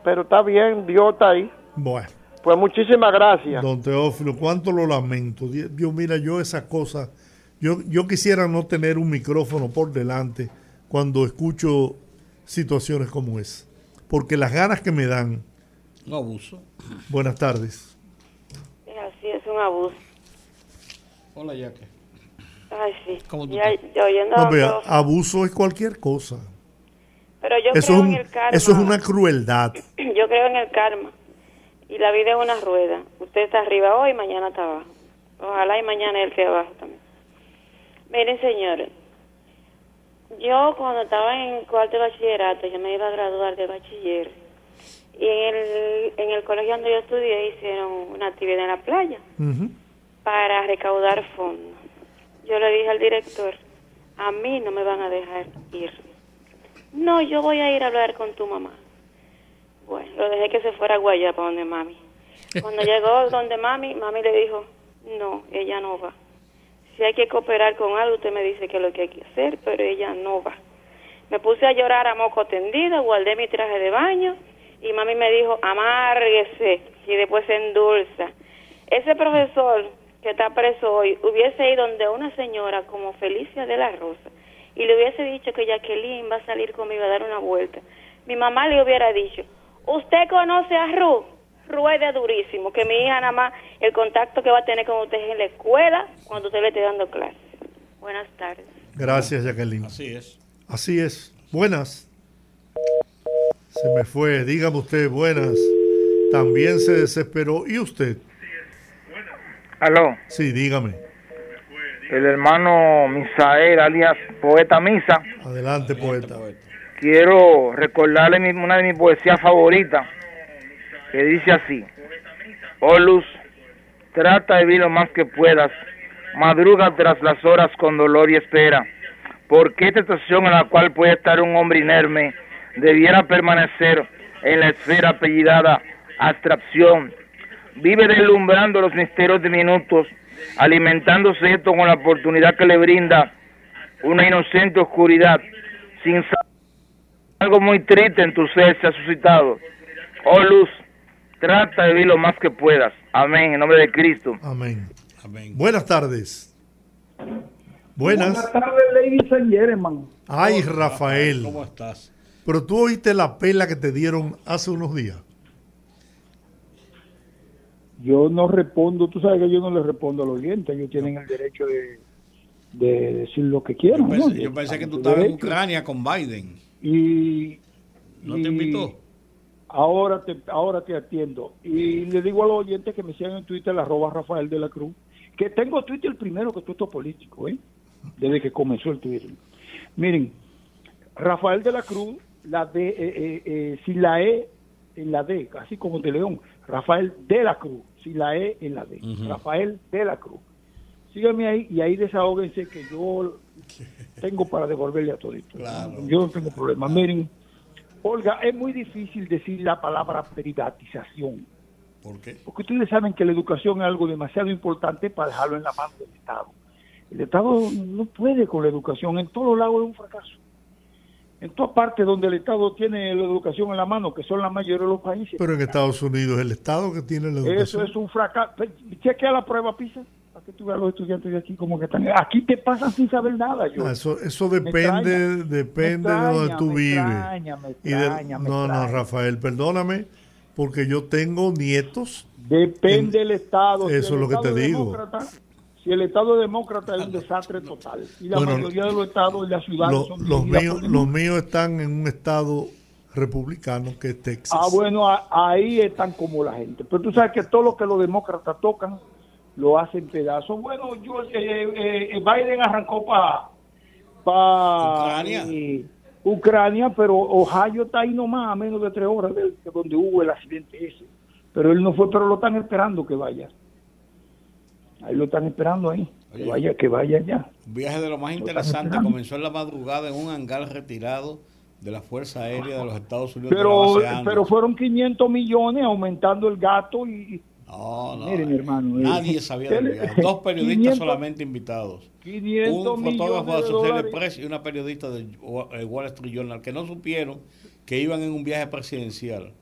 Pero está bien, Dios está ahí. Bueno. Pues muchísimas gracias. Don Teófilo, cuánto lo lamento. Dios, mira, yo esas cosas, yo, yo quisiera no tener un micrófono por delante cuando escucho situaciones como esa. Porque las ganas que me dan un abuso. Buenas tardes. Así es un abuso. Hola, Yaque. Ay, sí. ¿Cómo tú no, abuso es cualquier cosa. Pero yo eso creo en el karma. Eso es una crueldad. Yo creo en el karma. Y la vida es una rueda. Usted está arriba hoy, mañana está abajo. Ojalá y mañana él esté abajo también. Miren, señores. Yo cuando estaba en cuarto de bachillerato, yo me iba a graduar de bachiller y en el, en el colegio donde yo estudié hicieron una actividad en la playa para recaudar fondos. Yo le dije al director, a mí no me van a dejar ir. No, yo voy a ir a hablar con tu mamá. Bueno, lo dejé que se fuera a Guayá para donde mami. Cuando llegó donde mami, mami le dijo, no, ella no va. Si hay que cooperar con algo, usted me dice que es lo que hay que hacer, pero ella no va. Me puse a llorar a moco tendido, guardé mi traje de baño y mami me dijo, amárguese y después se endulza. Ese profesor que está preso hoy hubiese ido donde una señora como Felicia de la Rosa y le hubiese dicho que Jacqueline va a salir conmigo a dar una vuelta. Mi mamá le hubiera dicho, ¿usted conoce a Ru? Ru es de durísimo, que mi hija nada más, el contacto que va a tener con usted es en la escuela cuando usted le esté dando clases. Buenas tardes. Gracias, Jacqueline. Así es. Así es. Buenas. Se me fue, dígame usted, buenas. También se desesperó. ¿Y usted? Aló. Sí, dígame. El hermano Misael, alias Poeta Misa. Adelante, poeta. Quiero recordarle una de mis poesías favoritas, que dice así. Oh luz, trata de vivir lo más que puedas. Madruga tras las horas con dolor y espera porque esta situación en la cual puede estar un hombre inerme debiera permanecer en la esfera apellidada abstracción. Vive deslumbrando los misterios minutos, alimentándose esto con la oportunidad que le brinda una inocente oscuridad, sin algo muy triste en tu ser se ha suscitado. Oh luz, trata de vivir lo más que puedas. Amén, en nombre de Cristo. Amén. Buenas tardes. Buenas. Buenas tardes, Lady Saint Ay, Rafael. ¿Cómo estás? Pero tú oíste la pela que te dieron hace unos días. Yo no respondo, tú sabes que yo no le respondo a los oyentes, ellos tienen el derecho de, decir lo que quieran. Yo pensé, que tú estabas en Ucrania con Biden. Y. ¿No te invitó? Ahora te, ahora te atiendo. Y le digo a los oyentes que me sigan en Twitter, arroba Rafael de la Cruz, que tengo Twitter el primero que tú estás político, ¿eh? Desde que comenzó el Twitter. Miren, Rafael de la Cruz, la D, eh, eh, eh, sin la E en la D, así como de León, Rafael de la Cruz, sin la E en la D, Rafael de la Cruz. Síganme ahí y ahí desahóguense que yo tengo para devolverle a todito. Yo no tengo problema. Miren, Olga, es muy difícil decir la palabra privatización. ¿Por qué? Porque ustedes saben que la educación es algo demasiado importante para dejarlo en la mano del Estado. El Estado no puede con la educación, en todos lados es un fracaso. En todas partes donde el Estado tiene la educación en la mano, que son la mayoría de los países. Pero en Estados Unidos es el Estado que tiene la educación. Eso es un fracaso. Chequea la prueba PISA para que tú veas los estudiantes de aquí como que están. Aquí te pasan sin saber nada. Yo. eso, eso depende, depende de donde tú vives. no, no, Rafael, perdóname, porque yo tengo nietos. Depende del Estado. Eso es lo que te digo si el Estado demócrata es un desastre total y la mayoría de los estados y las ciudades son los míos los míos están en un estado republicano que es Texas. Ah bueno ahí están como la gente. Pero tú sabes que todo lo que los demócratas tocan lo hacen pedazos. Bueno yo eh, eh, eh, Biden arrancó para Ucrania. Ucrania pero Ohio está ahí nomás a menos de tres horas de donde hubo el accidente ese. Pero él no fue pero lo están esperando que vaya Ahí lo están esperando ahí. que vaya, que vaya ya. Un viaje de lo más interesante comenzó en la madrugada en un hangar retirado de la Fuerza Aérea de los Estados Unidos. Pero, pero fueron 500 millones aumentando el gato y... No, no. Miren, hermano. Eh, nadie sabía del viaje. Dos periodistas solamente invitados. 500 un fotógrafo de Associated Press y una periodista de Wall Street Journal que no supieron que iban en un viaje presidencial.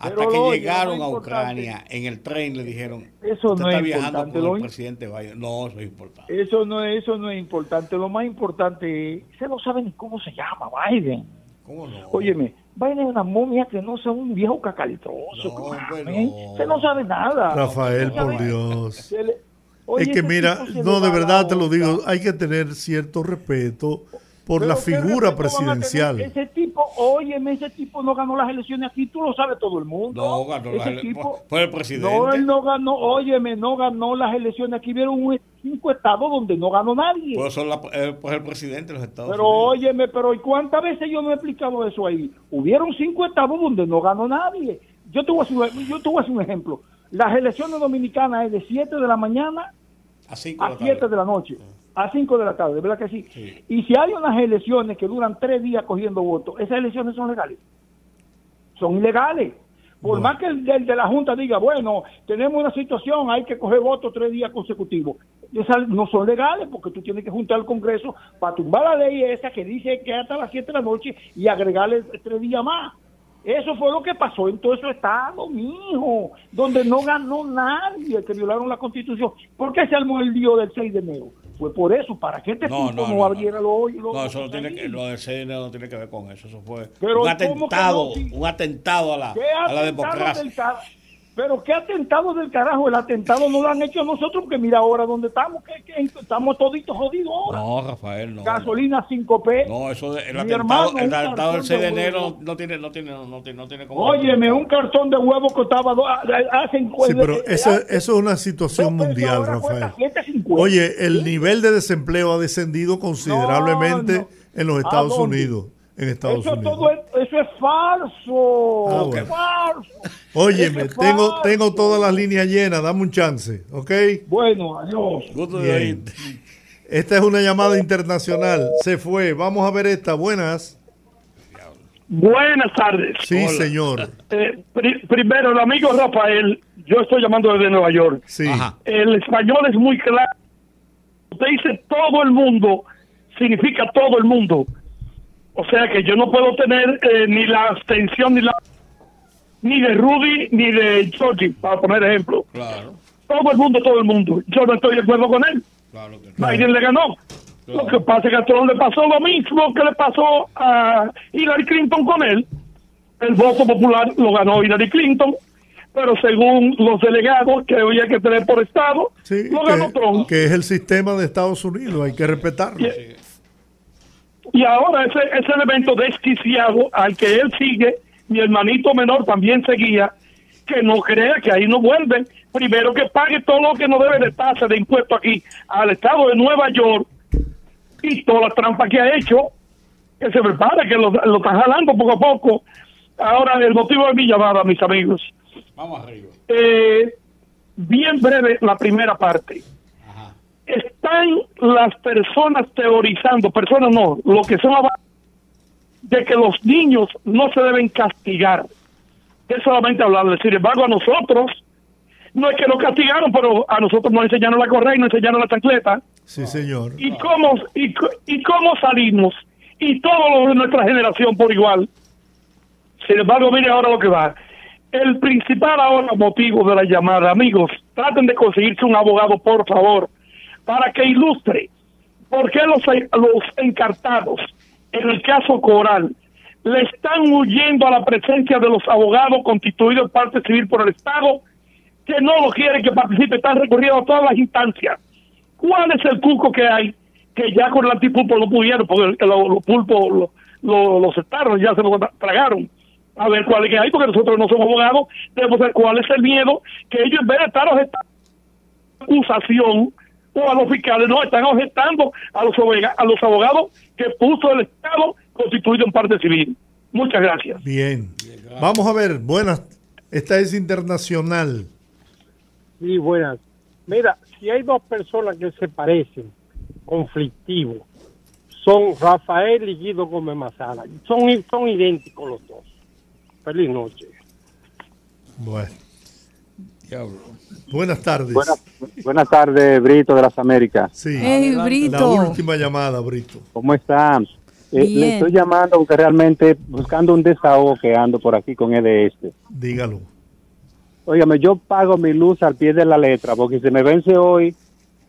Hasta que llegaron a Ucrania en el tren le dijeron, eso no es viajando importante, con el presidente Biden. No, eso es importante. Eso no es, eso no es importante. Lo más importante es, se no sabe ni cómo se llama Biden. ¿Cómo no? Óyeme, Biden es una momia que no sea un viejo cacalitroso. No, Se no sabe nada. Rafael, por Dios. es que mira, no, de verdad te lo digo, hay que tener cierto respeto por la figura presidencial. Ese tipo, óyeme, ese tipo no ganó las elecciones aquí, tú lo sabes todo el mundo. No ganó ese las tipo, fue el presidente. No, él no ganó, óyeme, no ganó las elecciones aquí. Vieron cinco estados donde no ganó nadie. Pues, son eh, pues el presidente de los Estados pero, óyeme, pero ¿y cuántas veces yo no he explicado eso ahí? Hubieron cinco estados donde no ganó nadie. Yo te voy a hacer, yo te voy a hacer un ejemplo. Las elecciones dominicanas es de 7 de la mañana a 7 de la noche a 5 de la tarde, ¿verdad que sí? Y si hay unas elecciones que duran tres días cogiendo votos, esas elecciones son legales. Son ilegales. Por más que el, de la Junta diga, bueno, tenemos una situación, hay que coger votos tres días consecutivos. Esas no son legales porque tú tienes que juntar al Congreso para tumbar la ley esa que dice que hasta las 7 de la noche y agregarle tres días más. Eso fue lo que pasó en todo ese estado, mijo, donde no ganó nadie, que violaron la constitución. ¿Por qué se armó el lío del 6 de enero? Fue por eso, para que este no, tipo no, abriera los No, eso no tiene que, lo del 6 de enero no tiene que ver con eso. Eso fue un atentado, un atentado a la, a la democracia. Pero qué atentado del carajo, el atentado no lo han hecho nosotros, porque mira ahora dónde estamos, que, estamos toditos jodidos ahora. No, Rafael, no. Gasolina 5P. No, eso de, el, atentado, el atentado del 6 de enero no tiene, no tiene, no tiene, no tiene como... Óyeme, un cartón de huevo costaba hacen Sí, pero eso, eso es una situación mundial, Rafael. Oye, el nivel de desempleo ha descendido considerablemente en los Estados Unidos en Estados eso Unidos. Todo es, eso es falso. Ah, es falso. Óyeme, tengo, tengo todas las líneas llenas, dame un chance, ¿ok? Bueno, adiós. Esta es una llamada internacional. Se fue. Vamos a ver esta. Buenas. Buenas tardes. Sí, señor. Eh, primero, el amigo Rafael, yo estoy llamando desde Nueva York. Sí. El español es muy claro. Usted dice todo el mundo, significa todo el mundo. O sea que yo no puedo tener eh, ni la abstención ni la ni de Rudy ni de Georgie, para poner ejemplo. Claro. Todo el mundo, todo el mundo. Yo no estoy de acuerdo con él. Claro Biden le ganó. Lo que pasa es que a Trump le pasó lo mismo que le pasó a Hillary Clinton con él. El voto popular lo ganó Hillary Clinton, pero según los delegados que había que tener por Estado, lo ganó Trump. Que es el sistema de Estados Unidos, hay que respetarlo. Y, ahora ese, ese elemento desquiciado al que él sigue, mi hermanito menor también seguía, que no crea que ahí no vuelven. Primero que pague todo lo que no debe de tasa de impuesto aquí al Estado de Nueva York y toda la trampa que ha hecho, que se prepare, que lo, lo están jalando poco a poco. Ahora, el motivo de mi llamada, mis amigos. Vamos arriba. Eh, bien breve la primera parte. Están las personas teorizando, personas no, lo que son de que los niños no se deben castigar. Es solamente hablar. Sin embargo, a nosotros, no es que nos castigaron, pero a nosotros nos enseñaron la correa y nos enseñaron la chancleta. Sí, señor. ¿Y cómo, y, y cómo salimos? Y todo de nuestra generación por igual. Sin embargo, mire ahora lo que va. El principal ahora motivo de la llamada, amigos, traten de conseguirse un abogado, por favor, para que ilustre por qué los, los encartados, en el caso Coral, le están huyendo a la presencia de los abogados constituidos en parte civil por el Estado, que no lo quieren que participe, están recurriendo a todas las instancias ¿Cuál es el cuco que hay? Que ya con el antipulpo lo pudieron, porque los pulpos lo, los estaron, ya se lo tragaron. A ver cuál es que hay, porque nosotros no somos abogados, debemos saber cuál es el miedo que ellos en vez de estar objetando acusación o a los fiscales, no, están objetando a los, a los abogados que puso el Estado constituido en parte civil. Muchas gracias. Bien. Vamos a ver, buenas. Esta es internacional. Sí, buenas. Mira, si hay dos personas que se parecen, conflictivos, son Rafael y Guido Gómez Mazara. Son, son idénticos los dos. Feliz noche. Bueno. Buenas tardes. Buenas, tardes, Brito de las Américas. Sí. Brito. La última llamada, Brito. ¿Cómo están? Eh, le estoy llamando porque realmente buscando un desahogo que ando por aquí con EDS. Dígalo. Óigame, yo pago mi luz al pie de la letra, porque si me vence hoy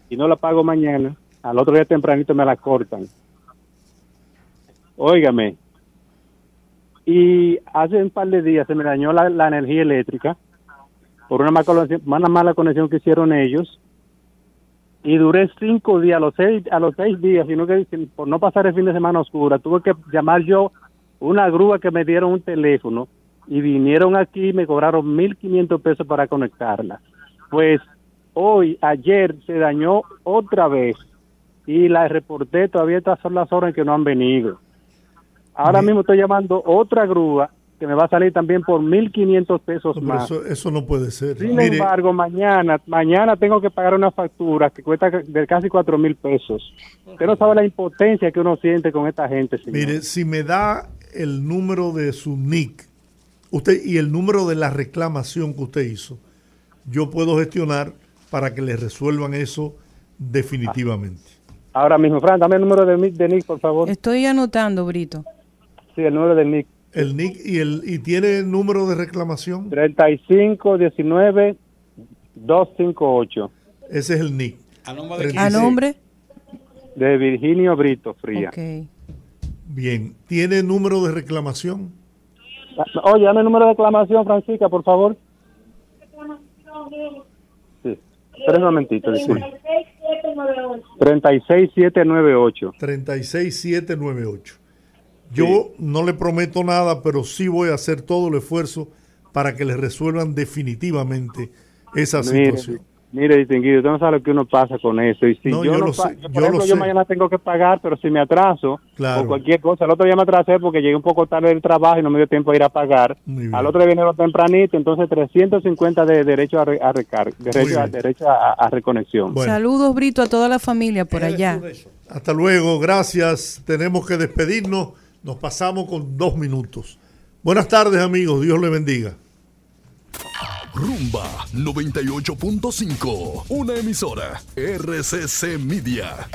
y no la pago mañana, al otro día tempranito me la cortan. Óigame, y hace un par de días se me dañó la, energía eléctrica por una mala, mala conexión que hicieron ellos y duré cinco días, a los seis, a los seis días, sino que por no pasar el fin de semana oscura, tuve que llamar yo una grúa que me dieron un teléfono y vinieron aquí y me cobraron 1.500 pesos para conectarla. Pues hoy, ayer, se dañó otra vez y la reporté, todavía estas son las horas en que no han venido. Ahora mismo estoy llamando otra grúa que me va a salir también por 1.500 pesos más. Eso, no puede ser. Sin embargo, mañana mañana tengo que pagar una factura que cuesta de casi 4 mil pesos. Usted no sabe la impotencia que uno siente con esta gente, Mire, si me da el número de su NIC, usted y el número de la reclamación que usted hizo, yo puedo gestionar para que le resuelvan eso definitivamente. Ahora mismo, Fran, dame el número de, de NIC, por favor. Estoy anotando, Brito. Sí, el número de NIC. El NIC y el y tiene el número de reclamación. 3519 258. Ese es el NIC. ¿A nombre de, ¿A nombre? de Virginio Brito Fría. Okay. Bien, ¿tiene número de reclamación? Oye, dame el número de reclamación, Francisca, por favor. Sí. Espera un momentito, 36798. 36798. Yo no le prometo nada, pero sí voy a hacer todo el esfuerzo para que le resuelvan definitivamente esa situación. Mire, distinguido, usted no sabe lo que uno pasa con eso. Y si yo, no por ejemplo, yo mañana tengo que pagar, pero si me atraso o cualquier cosa, el otro día me atrasé porque llegué un poco tarde del trabajo y no me dio tiempo a ir a pagar. Al otro día viene lo tempranito, entonces 350 de derecho a, recarga, derecho, a, derecho a, reconexión. Saludos, Brito, a toda la familia por allá. Hasta luego, gracias. Tenemos que despedirnos. Nos pasamos con dos minutos. Buenas tardes, amigos. Dios le bendiga. Rumba 98.5, una emisora RCC Media.